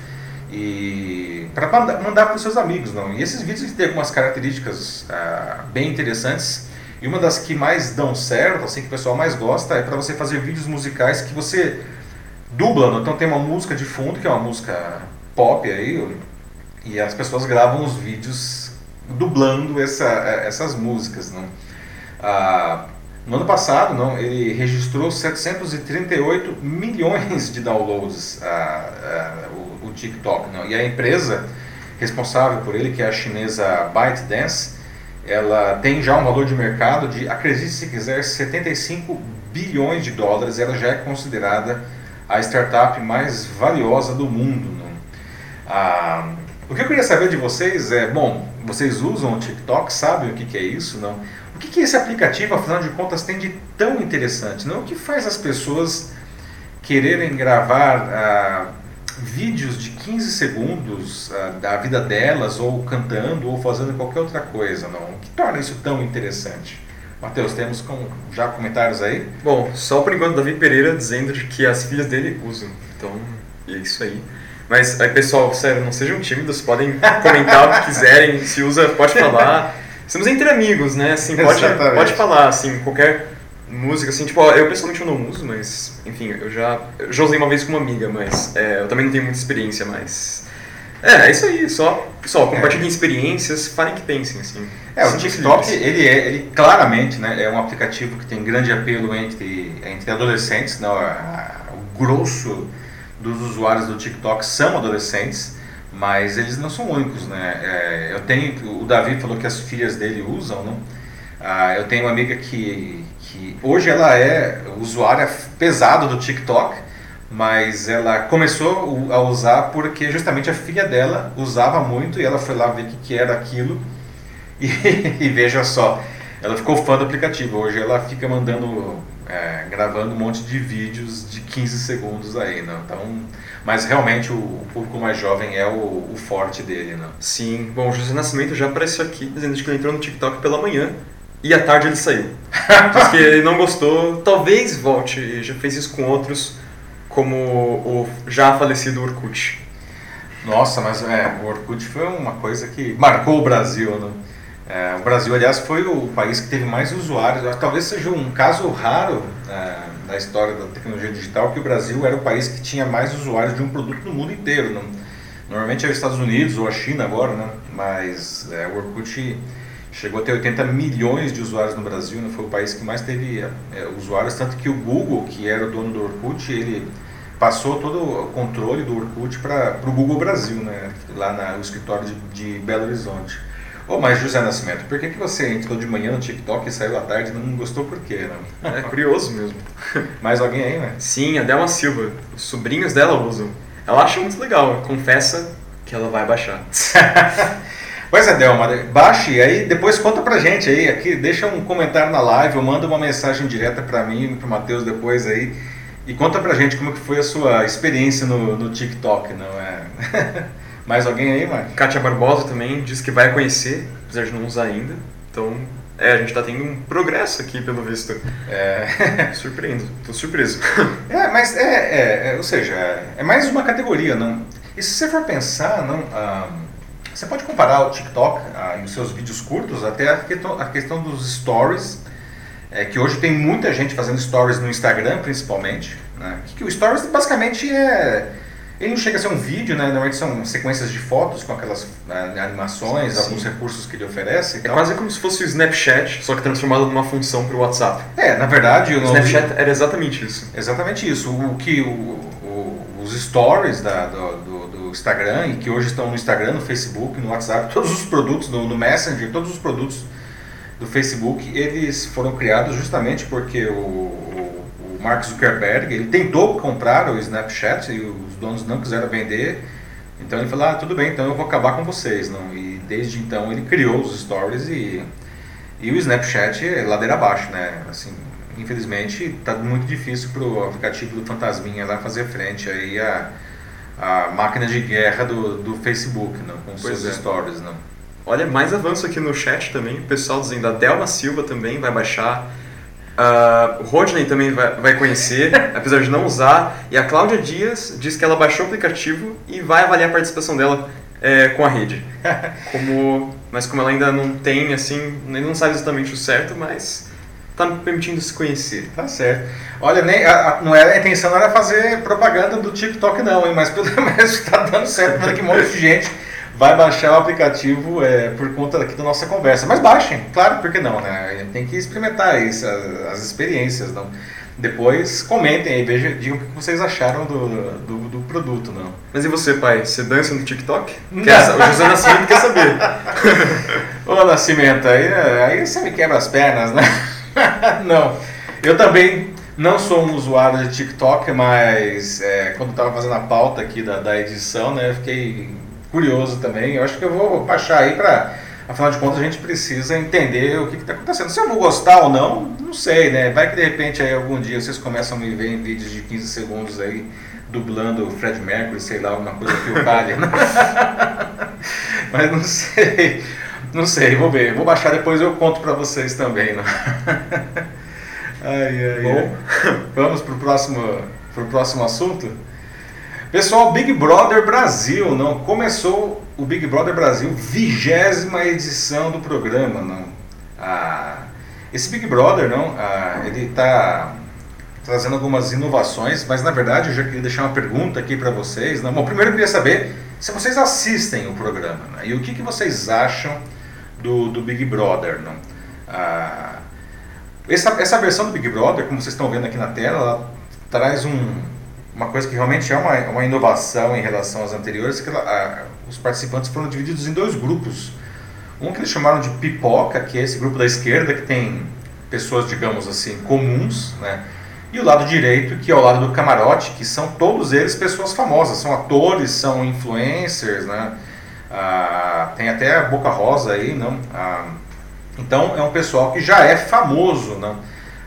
e para mandar, para os seus amigos. Não? E esses vídeos têm algumas características ah, bem interessantes. E uma das que mais dão certo, assim, que o pessoal mais gosta, é para você fazer vídeos musicais que você dubla. Então tem uma música de fundo, que é uma música pop aí, e as pessoas gravam os vídeos dublando essa, essas músicas. Né? Ah, no ano passado, não, ele registrou 738 milhões de downloads ah, ah, TikTok. Não? E a empresa responsável por ele, que é a chinesa ByteDance, ela tem já um valor de mercado de, acredite se quiser, 75 bilhões de dólares. Ela já é considerada a startup mais valiosa do mundo. Ah, o que eu queria saber de vocês é, bom, vocês usam o TikTok, sabem o que, que é isso, não? O que, que esse aplicativo, afinal de contas, tem de tão interessante? Não? O que faz as pessoas quererem gravar ah, vídeos de 15 segundos ah, da vida delas, ou cantando, ou fazendo qualquer outra coisa? Não? O que torna isso tão interessante? Matheus, temos com, já comentários aí? Bom, só por enquanto Davi Pereira dizendo de que as filhas dele usam. Então, é isso aí. Mas aí, pessoal, sério, não sejam tímidos, podem comentar o que quiserem, se usa, pode falar. (laughs) Estamos entre amigos, né? Assim, pode, pode falar, assim, qualquer música, assim, tipo, eu pessoalmente eu não uso, mas, enfim, eu já, eu já usei uma vez com uma amiga, mas é, eu também não tenho muita experiência, mas... É, é isso aí, só, pessoal, compartilhem é. experiências, falem que pensem, assim. É, o TikTok, ele é, ele claramente, né, é um aplicativo que tem grande apelo entre, entre adolescentes, né, o grosso dos usuários do TikTok são adolescentes, mas eles não são únicos, né? É, eu tenho, o Davi falou que as filhas dele usam, não? Ah, eu tenho uma amiga que, que hoje ela é usuária pesada do TikTok, mas ela começou a usar porque justamente a filha dela usava muito e ela foi lá ver o que, era aquilo e, (laughs) e veja só, ela ficou fã do aplicativo. Hoje ela fica mandando, é, gravando um monte de vídeos de 15 segundos aí, né? Então, mas realmente o, o público mais jovem é o, o, forte dele, né? Sim. Bom, José Nascimento já apareceu aqui dizendo que ele entrou no TikTok pela manhã e à tarde ele saiu. Diz que ele não gostou, talvez volte, já fez isso com outros, como o já falecido Orkut. Nossa, mas é, o Orkut foi uma coisa que marcou o Brasil, né? É, o Brasil, aliás, foi o país que teve mais usuários. Talvez seja um caso raro é, da história da tecnologia digital que o Brasil era o país que tinha mais usuários de um produto no mundo inteiro. Não? Normalmente é os Estados Unidos ou a China agora, né? mas é, o Orkut chegou a ter 80 milhões de usuários no Brasil. Né? Foi o país que mais teve é, usuários, tanto que o Google, que era o dono do Orkut, ele passou todo o controle do Orkut para o Google Brasil, né? lá no escritório de, de Belo Horizonte. Oh, mas José Nascimento, por que, que você entrou de manhã no TikTok e saiu à tarde e não gostou por quê? Não? É curioso mesmo. (laughs) Mais alguém aí, né? Sim, a Delma Silva. Os sobrinhos dela usam. Ela acha muito legal, confessa que ela vai baixar. (laughs) pois é, Delma, baixe e aí depois conta pra gente aí, aqui, deixa um comentário na live ou manda uma mensagem direta pra mim e pro Matheus depois aí e conta pra gente como que foi a sua experiência no, no TikTok, não é? (laughs) Mais alguém aí, Mike? Kátia Barbosa também diz que vai conhecer, apesar de não usar ainda. Então, é, a gente está tendo um progresso aqui, pelo visto. É. (laughs) Surpreendo, tô surpreso. É, mas é, é, é ou seja, é mais uma categoria, não? E se você for pensar, não, ah, você pode comparar o TikTok ah, e os seus vídeos curtos até a questão, a questão dos stories, é, que hoje tem muita gente fazendo stories no Instagram, principalmente. Né? Que, que o stories basicamente é ele não chega a ser um vídeo, né? Normalmente são sequências de fotos com aquelas né, animações, Sim. alguns recursos que ele oferece. É quase como se fosse o Snapchat, só que transformado numa função para o WhatsApp. É, na verdade... O Snapchat era exatamente isso. Exatamente isso. O que o, o, os stories da, do, do, Instagram, e que hoje estão no Instagram, no Facebook, no WhatsApp, todos os produtos, no, no Messenger, todos os produtos do Facebook, eles foram criados justamente porque o, Mark Zuckerberg, ele tentou comprar o Snapchat e os donos não quiseram vender. Então ele falou, ah, tudo bem, então eu vou acabar com vocês. Não? E desde então ele criou os stories e, e o Snapchat é ladeira abaixo, né? Assim, infelizmente está muito difícil para o aplicativo do Fantasminha lá fazer frente aí a, a máquina de guerra do, do Facebook, não? com pois seus é. stories. Não? Olha, mais avanço aqui no chat também, o pessoal dizendo a Delma Silva também vai baixar Uh, o Rodney também vai, vai conhecer, (laughs) apesar de não usar. E a Cláudia Dias diz que ela baixou o aplicativo e vai avaliar a participação dela é, com a rede. (laughs) Como mas como ela ainda não tem, assim, ainda não sabe exatamente o certo, mas tá me permitindo se conhecer. Tá certo. Olha, nem, a, a, não era, a intenção não era fazer propaganda do TikTok não, hein, mas pelo (laughs) menos está dando certo, porque um monte de gente vai baixar o aplicativo é, por conta aqui da nossa conversa. Mas baixem, claro, porque não, né? A gente tem que experimentar isso, as, as experiências, não. Depois comentem aí, vejam, digam o que vocês acharam do, do, do, produto, não. Mas e você, pai? Você dança no TikTok? Quer, o José Nascimento quer saber. (laughs) Ô, Nascimento, aí, aí você me quebra as pernas, né? (laughs) não. Eu também não sou um usuário de TikTok, mas é, quando estava fazendo a pauta aqui da, da edição, né, fiquei curioso também. Eu acho que eu vou baixar aí para Afinal de contas, a gente precisa entender o que está acontecendo. Se eu vou gostar ou não, não sei, né? Vai que de repente aí algum dia vocês começam a me ver em vídeos de 15 segundos aí, dublando o Fred Mercury, sei lá, alguma coisa que o valha. Né? (laughs) Mas não sei. Não sei, vou ver. Vou baixar depois eu conto para vocês também. Né? (laughs) Ai, ai, Bom, ai. vamos para o próximo, pro próximo assunto? Pessoal, Big Brother Brasil, não começou o Big Brother Brasil, vigésima edição do programa, não. Ah, esse Big Brother, não, ah, ele está trazendo algumas inovações, mas na verdade eu já queria deixar uma pergunta aqui para vocês. Não? Bom, primeiro eu queria saber se vocês assistem o programa né? e o que, que vocês acham do, do Big Brother, não? Ah, essa, essa versão do Big Brother, como vocês estão vendo aqui na tela, ela traz um, uma coisa que realmente é uma, uma inovação em relação às anteriores, que a, os participantes foram divididos em dois grupos. Um que eles chamaram de pipoca, que é esse grupo da esquerda, que tem pessoas, digamos assim, comuns, né? E o lado direito, que é o lado do camarote, que são todos eles pessoas famosas, são atores, são influencers, né? Ah, tem até a Boca Rosa aí, não? Ah, então é um pessoal que já é famoso, não?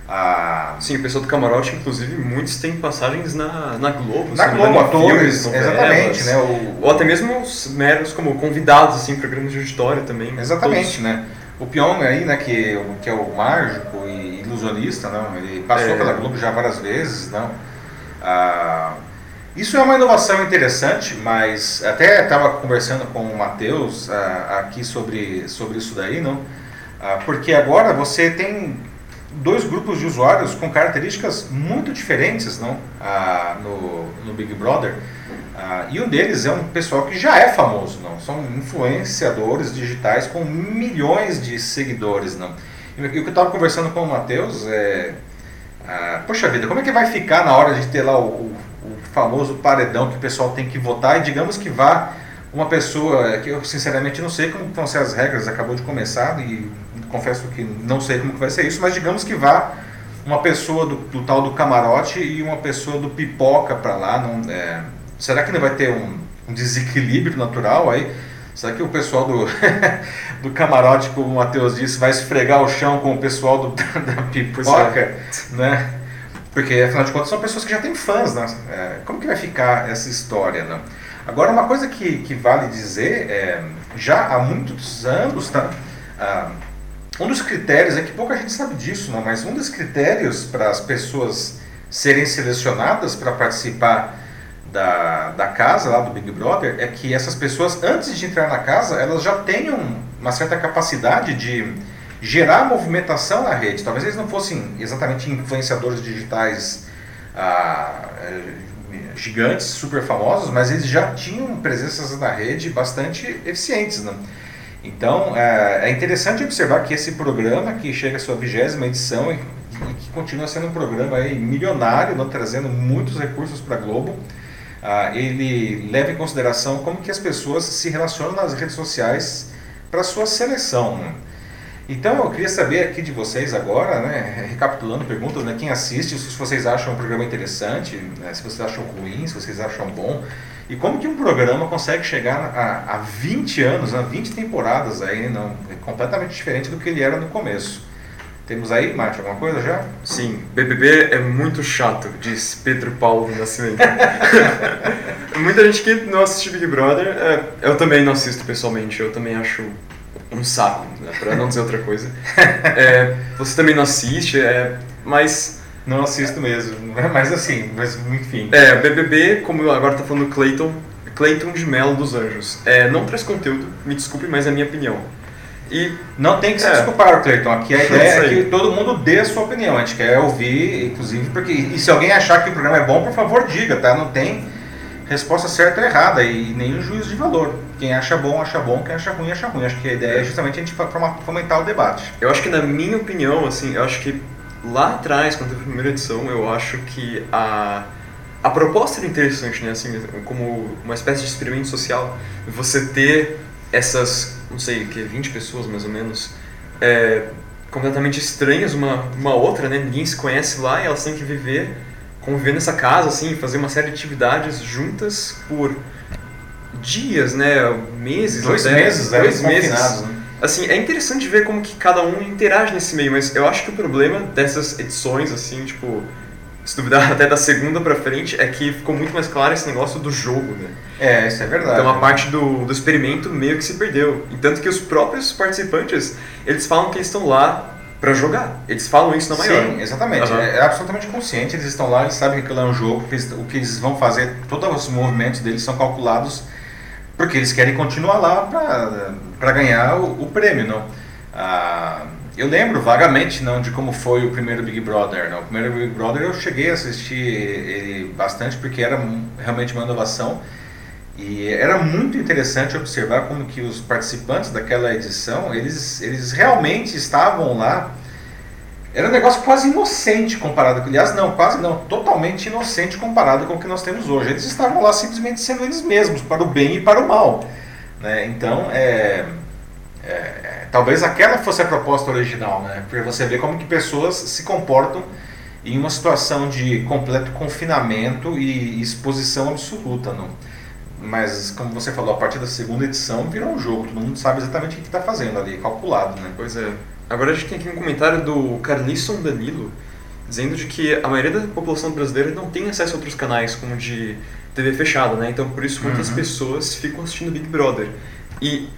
A... Sim, o pessoal do camarote, inclusive, muitos têm passagens na, na Globo. Na Globo, atores, filmes, exatamente, né? O... Ou até mesmo os meros como convidados, assim, programas de auditório também. Exatamente, todos. né? O Pyong aí, né, que, que é o mágico e ilusionista, não? Ele passou é... pela Globo já várias vezes, não? Ah, isso é uma inovação interessante, mas até estava conversando com o Matheus ah, aqui sobre, sobre isso daí, não? Ah, porque agora você tem dois grupos de usuários com características muito diferentes não? Ah, no, no Big Brother. E um deles é um pessoal que já é famoso, não? São influenciadores digitais com milhões de seguidores, não? E o que eu estava conversando com o Matheus é... Poxa vida, como é que vai ficar na hora de ter lá o famoso paredão que o pessoal tem que votar e digamos que vá uma pessoa que eu sinceramente não sei como vão ser as regras, acabou de começar e confesso que não sei como vai ser isso, mas digamos que vá uma pessoa do, do tal do camarote e uma pessoa do pipoca para lá, não, é, será que não vai ter um, um, desequilíbrio natural aí? Será que o pessoal do, (laughs) do camarote, como o Matheus disse, vai esfregar o chão com o pessoal do, (laughs) da pipoca, é. né? Porque afinal de contas são pessoas que já têm fãs, né? É, como que vai ficar essa história, né? Agora, uma coisa que, que vale dizer, é, já há muitos anos, tá? Ah, um dos critérios, é que pouca gente sabe disso, não, mas um dos critérios para as pessoas serem selecionadas para participar da, da casa lá do Big Brother é que essas pessoas, antes de entrar na casa, elas já tenham uma certa capacidade de gerar movimentação na rede. Talvez eles não fossem exatamente influenciadores digitais ah, gigantes, super famosos, mas eles já tinham presenças na rede bastante eficientes. Né? Então é, é interessante observar que esse programa, que chega à sua vigésima edição e, que continua sendo um programa milionário, não, trazendo muitos recursos para a Globo, ah, ele leva em consideração como que as pessoas se relacionam nas redes sociais para sua seleção. Né? Então eu queria saber aqui de vocês agora, né, recapitulando perguntas, né, quem assiste, se vocês acham um programa interessante, né, se vocês acham ruim, se vocês acham bom, e como que um programa consegue chegar a, a 20 anos, a 20 temporadas aí, não, é completamente diferente do que ele era no começo. Temos aí, Mate, alguma coisa já? Sim, BBB é muito chato, diz Pedro Paulo Nascimento. (laughs) Muita gente que não assiste Big Brother, é, eu também não assisto pessoalmente, eu também acho um saco, né, para não dizer outra coisa. (laughs) É, você também não assiste, é, mas... Não assisto mesmo, mas assim, mas enfim. É, BBB, como agora tá falando do Clayton, Clayton de Mello dos Anjos. É, não traz conteúdo, me desculpe, mas é a minha opinião. E não tem que se é. desculpar, Cleiton. Aqui a (laughs) ideia é que todo mundo dê a sua opinião. A gente quer ouvir, inclusive, porque. E se alguém achar que o programa é bom, por favor, diga, tá? Não tem resposta certa ou errada e nenhum juízo de valor. Quem acha bom, acha bom, quem acha ruim, acha ruim. Acho que a ideia é justamente a gente fomentar o debate. Eu acho que, na minha opinião, assim, eu acho que lá atrás, quando teve a primeira edição, eu acho que a, a proposta era interessante, né? Assim, como uma espécie de experimento social. Você ter essas, não sei, que 20 pessoas mais ou menos, é, completamente estranhas uma, uma outra, né? Ninguém se conhece lá e elas têm que viver conviver nessa casa, assim, fazer uma série de atividades juntas por dias, né, meses, dois até, meses, é, dois meses. Né? Assim, é interessante ver como que cada um interage nesse meio, mas eu acho que o problema dessas edições, assim, tipo, se duvidar (laughs) até da segunda pra frente, é que ficou muito mais claro esse negócio do jogo, né? É, isso é verdade. Então a parte do, do experimento meio que se perdeu. E tanto que os próprios participantes, eles falam que eles estão lá para jogar. Eles falam isso na maior. Sim, exatamente. Uhum. É, é, absolutamente consciente. Eles estão lá, eles sabem que aquilo é um jogo, que eles, o que eles vão fazer, todos os movimentos deles são calculados porque eles querem continuar lá para ganhar o, o, prêmio, não? Ah, eu lembro vagamente não de como foi o primeiro Big Brother. Não? O primeiro Big Brother eu cheguei a assistir ele bastante porque era realmente uma inovação e era muito interessante observar como que os participantes daquela edição, eles, eles realmente estavam lá. Era um negócio quase inocente comparado com, aliás, não, quase não, totalmente inocente comparado com o que nós temos hoje. Eles estavam lá simplesmente sendo eles mesmos, para o bem e para o mal. Né? Então, é, é, é talvez aquela fosse a proposta original, né? Para você ver como que pessoas se comportam em uma situação de completo confinamento e exposição absoluta, não? Mas, como você falou, a partir da segunda edição virou um jogo, todo mundo sabe exatamente o que está fazendo ali, calculado, né? Pois é. Agora a gente tem aqui um comentário do Carlisson Danilo, dizendo de que a maioria da população brasileira não tem acesso a outros canais, como de TV fechada, né? Então, por isso, muitas uhum. pessoas ficam assistindo Big Brother. E,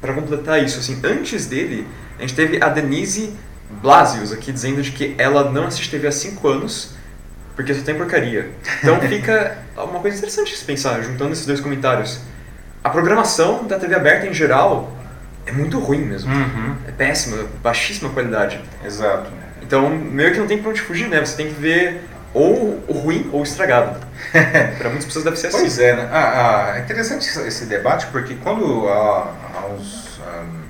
para completar isso, assim, antes dele, a gente teve a Denise Blasius aqui, dizendo de que ela não assiste TV há 5 anos, porque só tem porcaria. Então (laughs) fica uma coisa interessante de se pensar, juntando esses dois comentários. A programação da TV aberta em geral é muito ruim mesmo. Uhum. É péssima, baixíssima qualidade. Exato. Então, meio que não tem pra onde fugir, né? Você tem que ver ou ruim ou o estragado. (laughs) para muitas pessoas deve ser assim. Pois é, né? Ah, ah, é interessante esse debate, porque quando há, há uns. Um,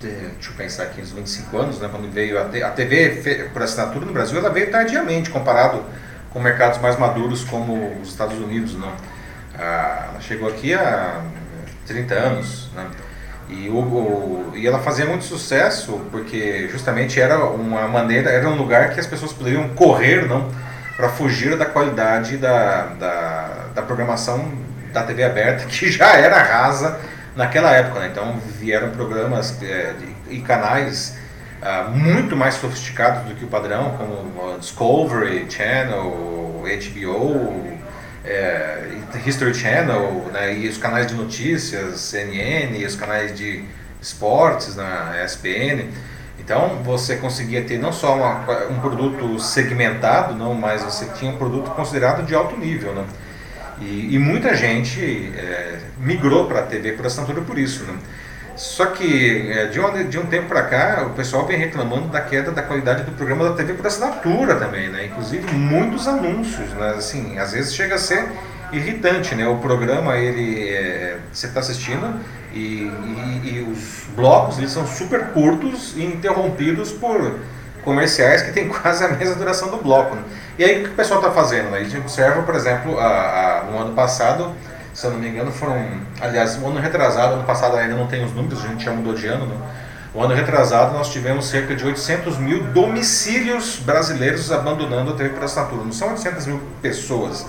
deixa eu pensar aqui, uns 25 anos, né, quando veio a, a TV por assinatura no Brasil, ela veio tardiamente comparado com mercados mais maduros como os Estados Unidos. Não? Ah, ela chegou aqui há 30 anos. Né? E, o, o, e ela fazia muito sucesso porque justamente era uma maneira, era um lugar que as pessoas poderiam correr não para fugir da qualidade da, da, da, programação da TV aberta, (laughs) que já era rasa naquela época. Né? Então vieram programas é, de, e canais uh, muito mais sofisticados do que o padrão, como Discovery Channel, HBO, é, History Channel, né, e os canais de notícias, CNN, e os canais de esportes na ESPN. Então você conseguia ter não só uma, um produto segmentado, não, mas você tinha um produto considerado de alto nível, né? E, e muita gente é, migrou para a TV por assinatura por isso, né? Só que é, de, um, de um tempo para cá, o pessoal vem reclamando da queda da qualidade do programa da TV por assinatura também, né? Inclusive muitos anúncios, né? Assim, às vezes chega a ser irritante, né? O programa, ele, é, você está assistindo e, e, e, os blocos, eles são super curtos e interrompidos por comerciais que tem (laughs) quase a mesma duração do bloco. Né? E aí o que o pessoal está fazendo? Né? A gente observa, por exemplo, a, a, no ano passado se eu não me engano, foram. Aliás, o ano retrasado, ano passado ainda não tem os números, a gente já mudou de ano, né? O ano retrasado nós tivemos cerca de 800 mil domicílios brasileiros abandonando a TV por assinatura. Não são 800 mil pessoas,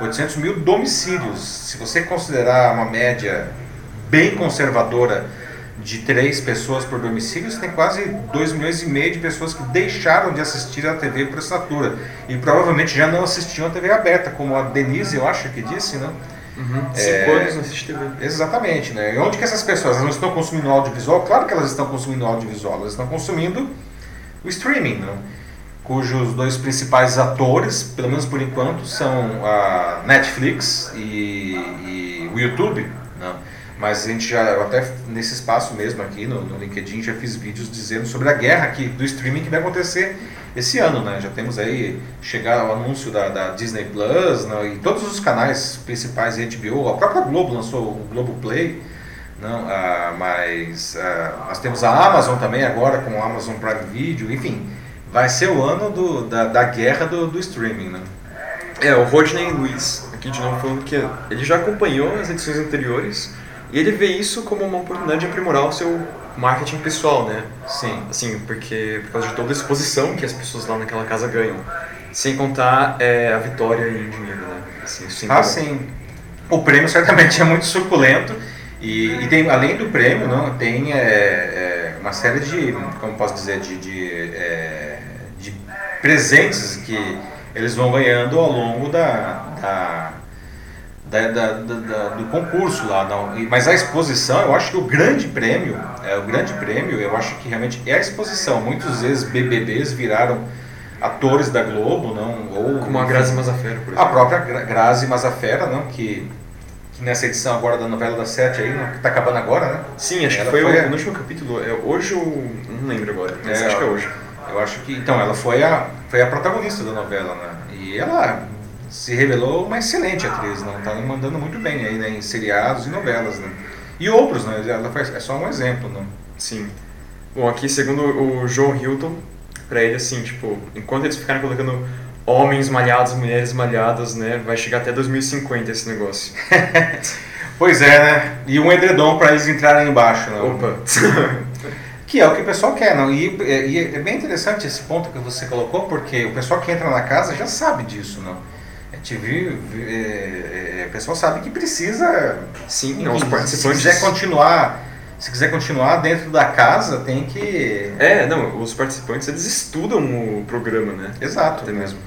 800 mil domicílios. Se você considerar uma média bem conservadora de três pessoas por domicílio, você tem quase 2 milhões e meio de pessoas que deixaram de assistir a TV por assinatura. E provavelmente já não assistiam a TV aberta, como a Denise, eu acho que disse, né? Uhum. Cinco é, anos assiste TV. Exatamente, né? E onde que essas pessoas não estão consumindo audiovisual? Claro que elas estão consumindo audiovisual, elas estão consumindo o streaming, né? cujos dois principais atores, pelo menos por enquanto, são a Netflix e, e o YouTube. Né? Mas a gente já, até nesse espaço mesmo aqui no, no LinkedIn, já fiz vídeos dizendo sobre a guerra aqui do streaming que vai acontecer esse ano, né? Já temos aí chegar o anúncio da, da Disney Plus né? e todos os canais principais HBO, a própria Globo lançou o Globo Play, não, ah, mas ah, nós temos a Amazon também agora com o Amazon Prime Video, enfim, vai ser o ano do, da, da guerra do, do streaming, né? É, o Rodney Luiz, aqui de novo falando que ele já acompanhou as edições anteriores e ele vê isso como uma oportunidade de aprimorar o seu marketing pessoal, né? Sim. Assim, porque por causa de toda a exposição que as pessoas lá naquela casa ganham. Sem contar é, a vitória em dinheiro, né? Assim, ah, sim. O prêmio certamente é muito suculento. E, e tem, além do prêmio, não, tem é, é, uma série de, como posso dizer, de, de, é, de presentes que eles vão ganhando ao longo da, da da, da, da, do concurso lá. Não. Mas a exposição, eu acho que o grande prêmio, é, o grande prêmio, eu acho que realmente é a exposição. Muitas vezes BBBs viraram atores da Globo, não? Ou, Como a Grazi Mazafera, por exemplo. A própria Grazi Mazafera, não? Que, que nessa edição agora da novela das sete aí, não, que está acabando agora, né? Sim, acho ela que foi, foi o, a... no último capítulo. É, hoje ou. não lembro agora, mas é, acho que é hoje. Eu acho que. Então, ela foi a, foi a protagonista da novela, né? E ela se revelou uma excelente atriz, não está mandando muito bem aí, né, em seriados e novelas, né? E outros, né? Ela faz, é só um exemplo, né? Sim. Bom, aqui segundo o Joe Hilton, para ele assim, tipo, enquanto eles ficarem colocando homens malhados, mulheres malhadas, né, vai chegar até 2050 esse negócio. (laughs) pois é, né? E um edredom para eles entrarem embaixo, né? Opa. (laughs) que é o que o pessoal quer, não? E, e é bem interessante esse ponto que você colocou, porque o pessoal que entra na casa já sabe disso, não? Gente viu, é, é, o pessoal sabe que precisa. Sim, enfim, os participantes. Se quiser continuar. Se quiser continuar dentro da casa, tem que. É, não, os participantes eles estudam o programa, né? Exato. Até mesmo.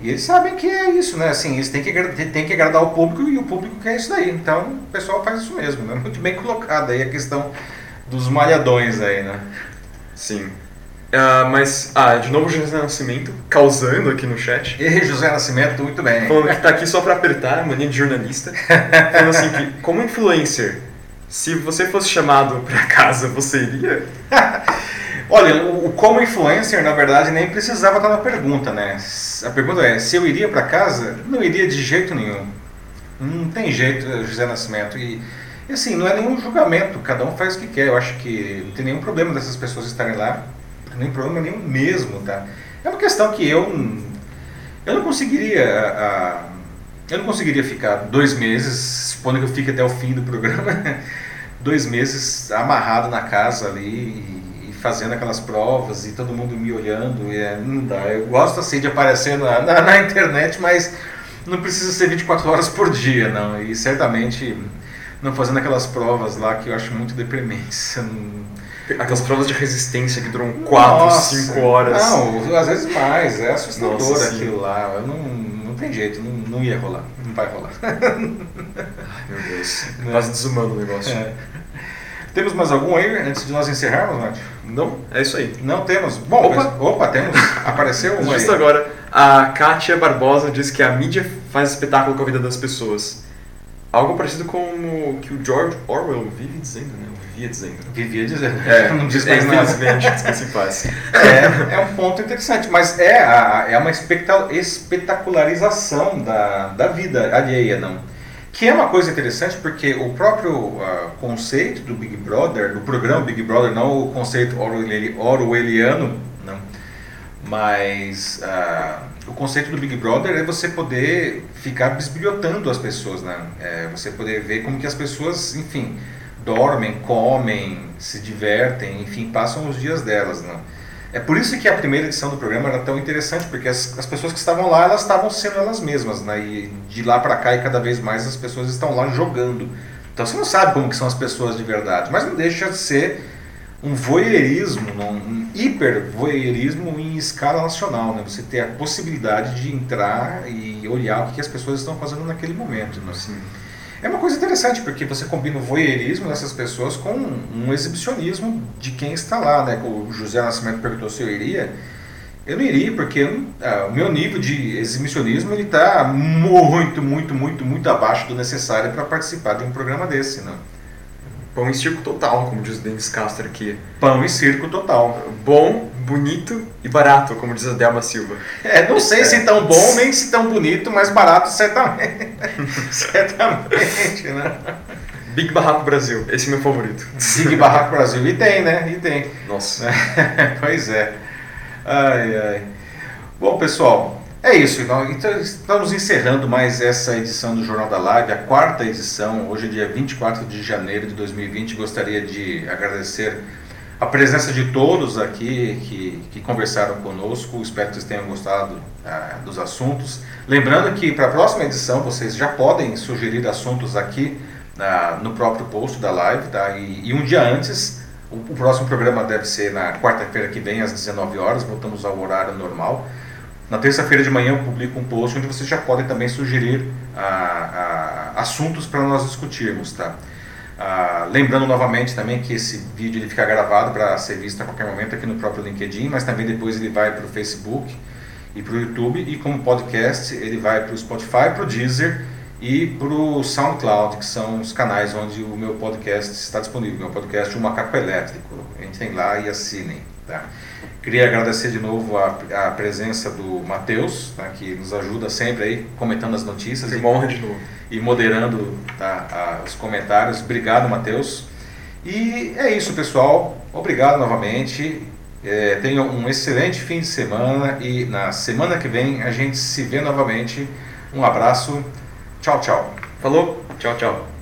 E eles sabem que é isso, né? Assim, eles têm que, têm que agradar o público e o público quer isso daí. Então o pessoal faz isso mesmo, né? Muito bem colocado aí a questão dos malhadões aí, né? Sim. Uh, mas, ah, de novo José Nascimento, causando aqui no chat. E José Nascimento, muito bem. Falando que tá aqui só pra apertar, mania de jornalista. falando assim que, como influencer, se você fosse chamado pra casa, você iria? (laughs) Olha, o, o, como influencer, na verdade, nem precisava estar na pergunta, né? A pergunta é, se eu iria para casa, não iria de jeito nenhum. Não tem jeito, José Nascimento. E, e assim, não é nenhum julgamento, cada um faz o que quer. Eu acho que não tem nenhum problema dessas pessoas estarem lá nem problema nenhum mesmo, tá? É uma questão que eu eu não conseguiria a, eu não conseguiria ficar dois meses, supondo que eu fique até o fim do programa, (laughs) dois meses amarrado na casa ali e, fazendo aquelas provas e todo mundo me olhando, e é, não dá. Eu gosto assim de aparecer na, na, na internet, mas não precisa ser 24 horas por dia, não. E certamente não fazendo aquelas provas lá que eu acho muito deprimentes. (laughs) Aquelas provas de resistência que duram 4, 5 horas. Não, às vezes mais. É assustador Nossa, aquilo lá. Eu não, não tem jeito, não, não ia rolar. Não vai rolar. Ai, meu Deus. É. Quase desumano o negócio. É. Temos mais algum aí antes de nós encerrarmos, Nath? Não, é isso aí. Não temos. Bom, opa, mas, opa temos. Apareceu um Justo aí. agora, a Kátia Barbosa diz que a mídia faz espetáculo com a vida das pessoas. Algo parecido com o que o George Orwell vive dizendo, né? Vivia dizendo. Vivia dizendo. É, (laughs) não diz mais nada. Infelizmente, paz. É, é um ponto interessante, mas é, a, é uma espetacularização da, da vida alheia, não? Que é uma coisa interessante porque o próprio uh, conceito do Big Brother, do programa Big Brother, não o conceito orwelliano, não, mas uh, o conceito do Big Brother é você poder ficar bisbilhotando as pessoas, né? É você poder ver como que as pessoas, enfim, dormem, comem, se divertem, enfim, passam os dias delas. Não? É por isso que a primeira edição do programa era tão interessante, porque as, as pessoas que estavam lá, elas estavam sendo elas mesmas, né? e de lá para cá e cada vez mais as pessoas estão lá jogando. Então você não sabe como que são as pessoas de verdade, mas não deixa de ser um voyeurismo, um hiper voyeurismo em escala nacional, né? Você ter a possibilidade de entrar e olhar o que as pessoas estão fazendo naquele momento, né? Assim, é uma coisa interessante, porque você combina o voyeurismo dessas pessoas com um exibicionismo de quem está lá, né? O José Nascimento perguntou se eu iria. Eu não iria, porque ah, o meu nível de exibicionismo está muito, muito, muito, muito abaixo do necessário para participar de um programa desse, né? Pão e circo total, como diz o Denis Castro aqui. Pão e circo total. Bom, bonito e barato, como diz a Delma Silva. É, não sei é. se tão bom nem se tão bonito, mas barato certamente. (laughs) certamente, né? Big Barraco Brasil, esse é meu favorito. Big Barraco Brasil, e tem, né? E tem. Nossa. (laughs) pois é. Ai, ai. Bom, pessoal, é isso. Então, estamos encerrando mais essa edição do Jornal da Live, a quarta edição, hoje é dia 24 de janeiro de 2020. Gostaria de agradecer a presença de todos aqui que, que conversaram conosco. Espero que vocês tenham gostado ah, dos assuntos. Lembrando que para a próxima edição vocês já podem sugerir assuntos aqui ah, no próprio post da live, tá? E, e um dia antes, o, o, próximo programa deve ser na quarta-feira que vem, às 19 horas, voltamos ao horário normal. Na terça-feira de manhã eu publico um post onde vocês já podem também sugerir ah, assuntos para nós discutirmos, tá? Ah, lembrando novamente também que esse vídeo ele fica gravado para ser visto a qualquer momento aqui no próprio LinkedIn, mas também depois ele vai para o Facebook e para o YouTube e como podcast ele vai para o Spotify, para o Deezer e para o SoundCloud, que são os canais onde o meu podcast está disponível. Meu podcast O Macaco Elétrico. Entrem lá e assinem. Tá? Queria agradecer de novo a, a presença do Matheus, tá, que nos ajuda sempre aí comentando as notícias e, morre de novo. e moderando tá, a, os comentários. Obrigado, Matheus. E é isso, pessoal. Obrigado novamente. É, tenham um excelente fim de semana e na semana que vem a gente se vê novamente. Um abraço. Tchau, tchau. Falou. Tchau, tchau.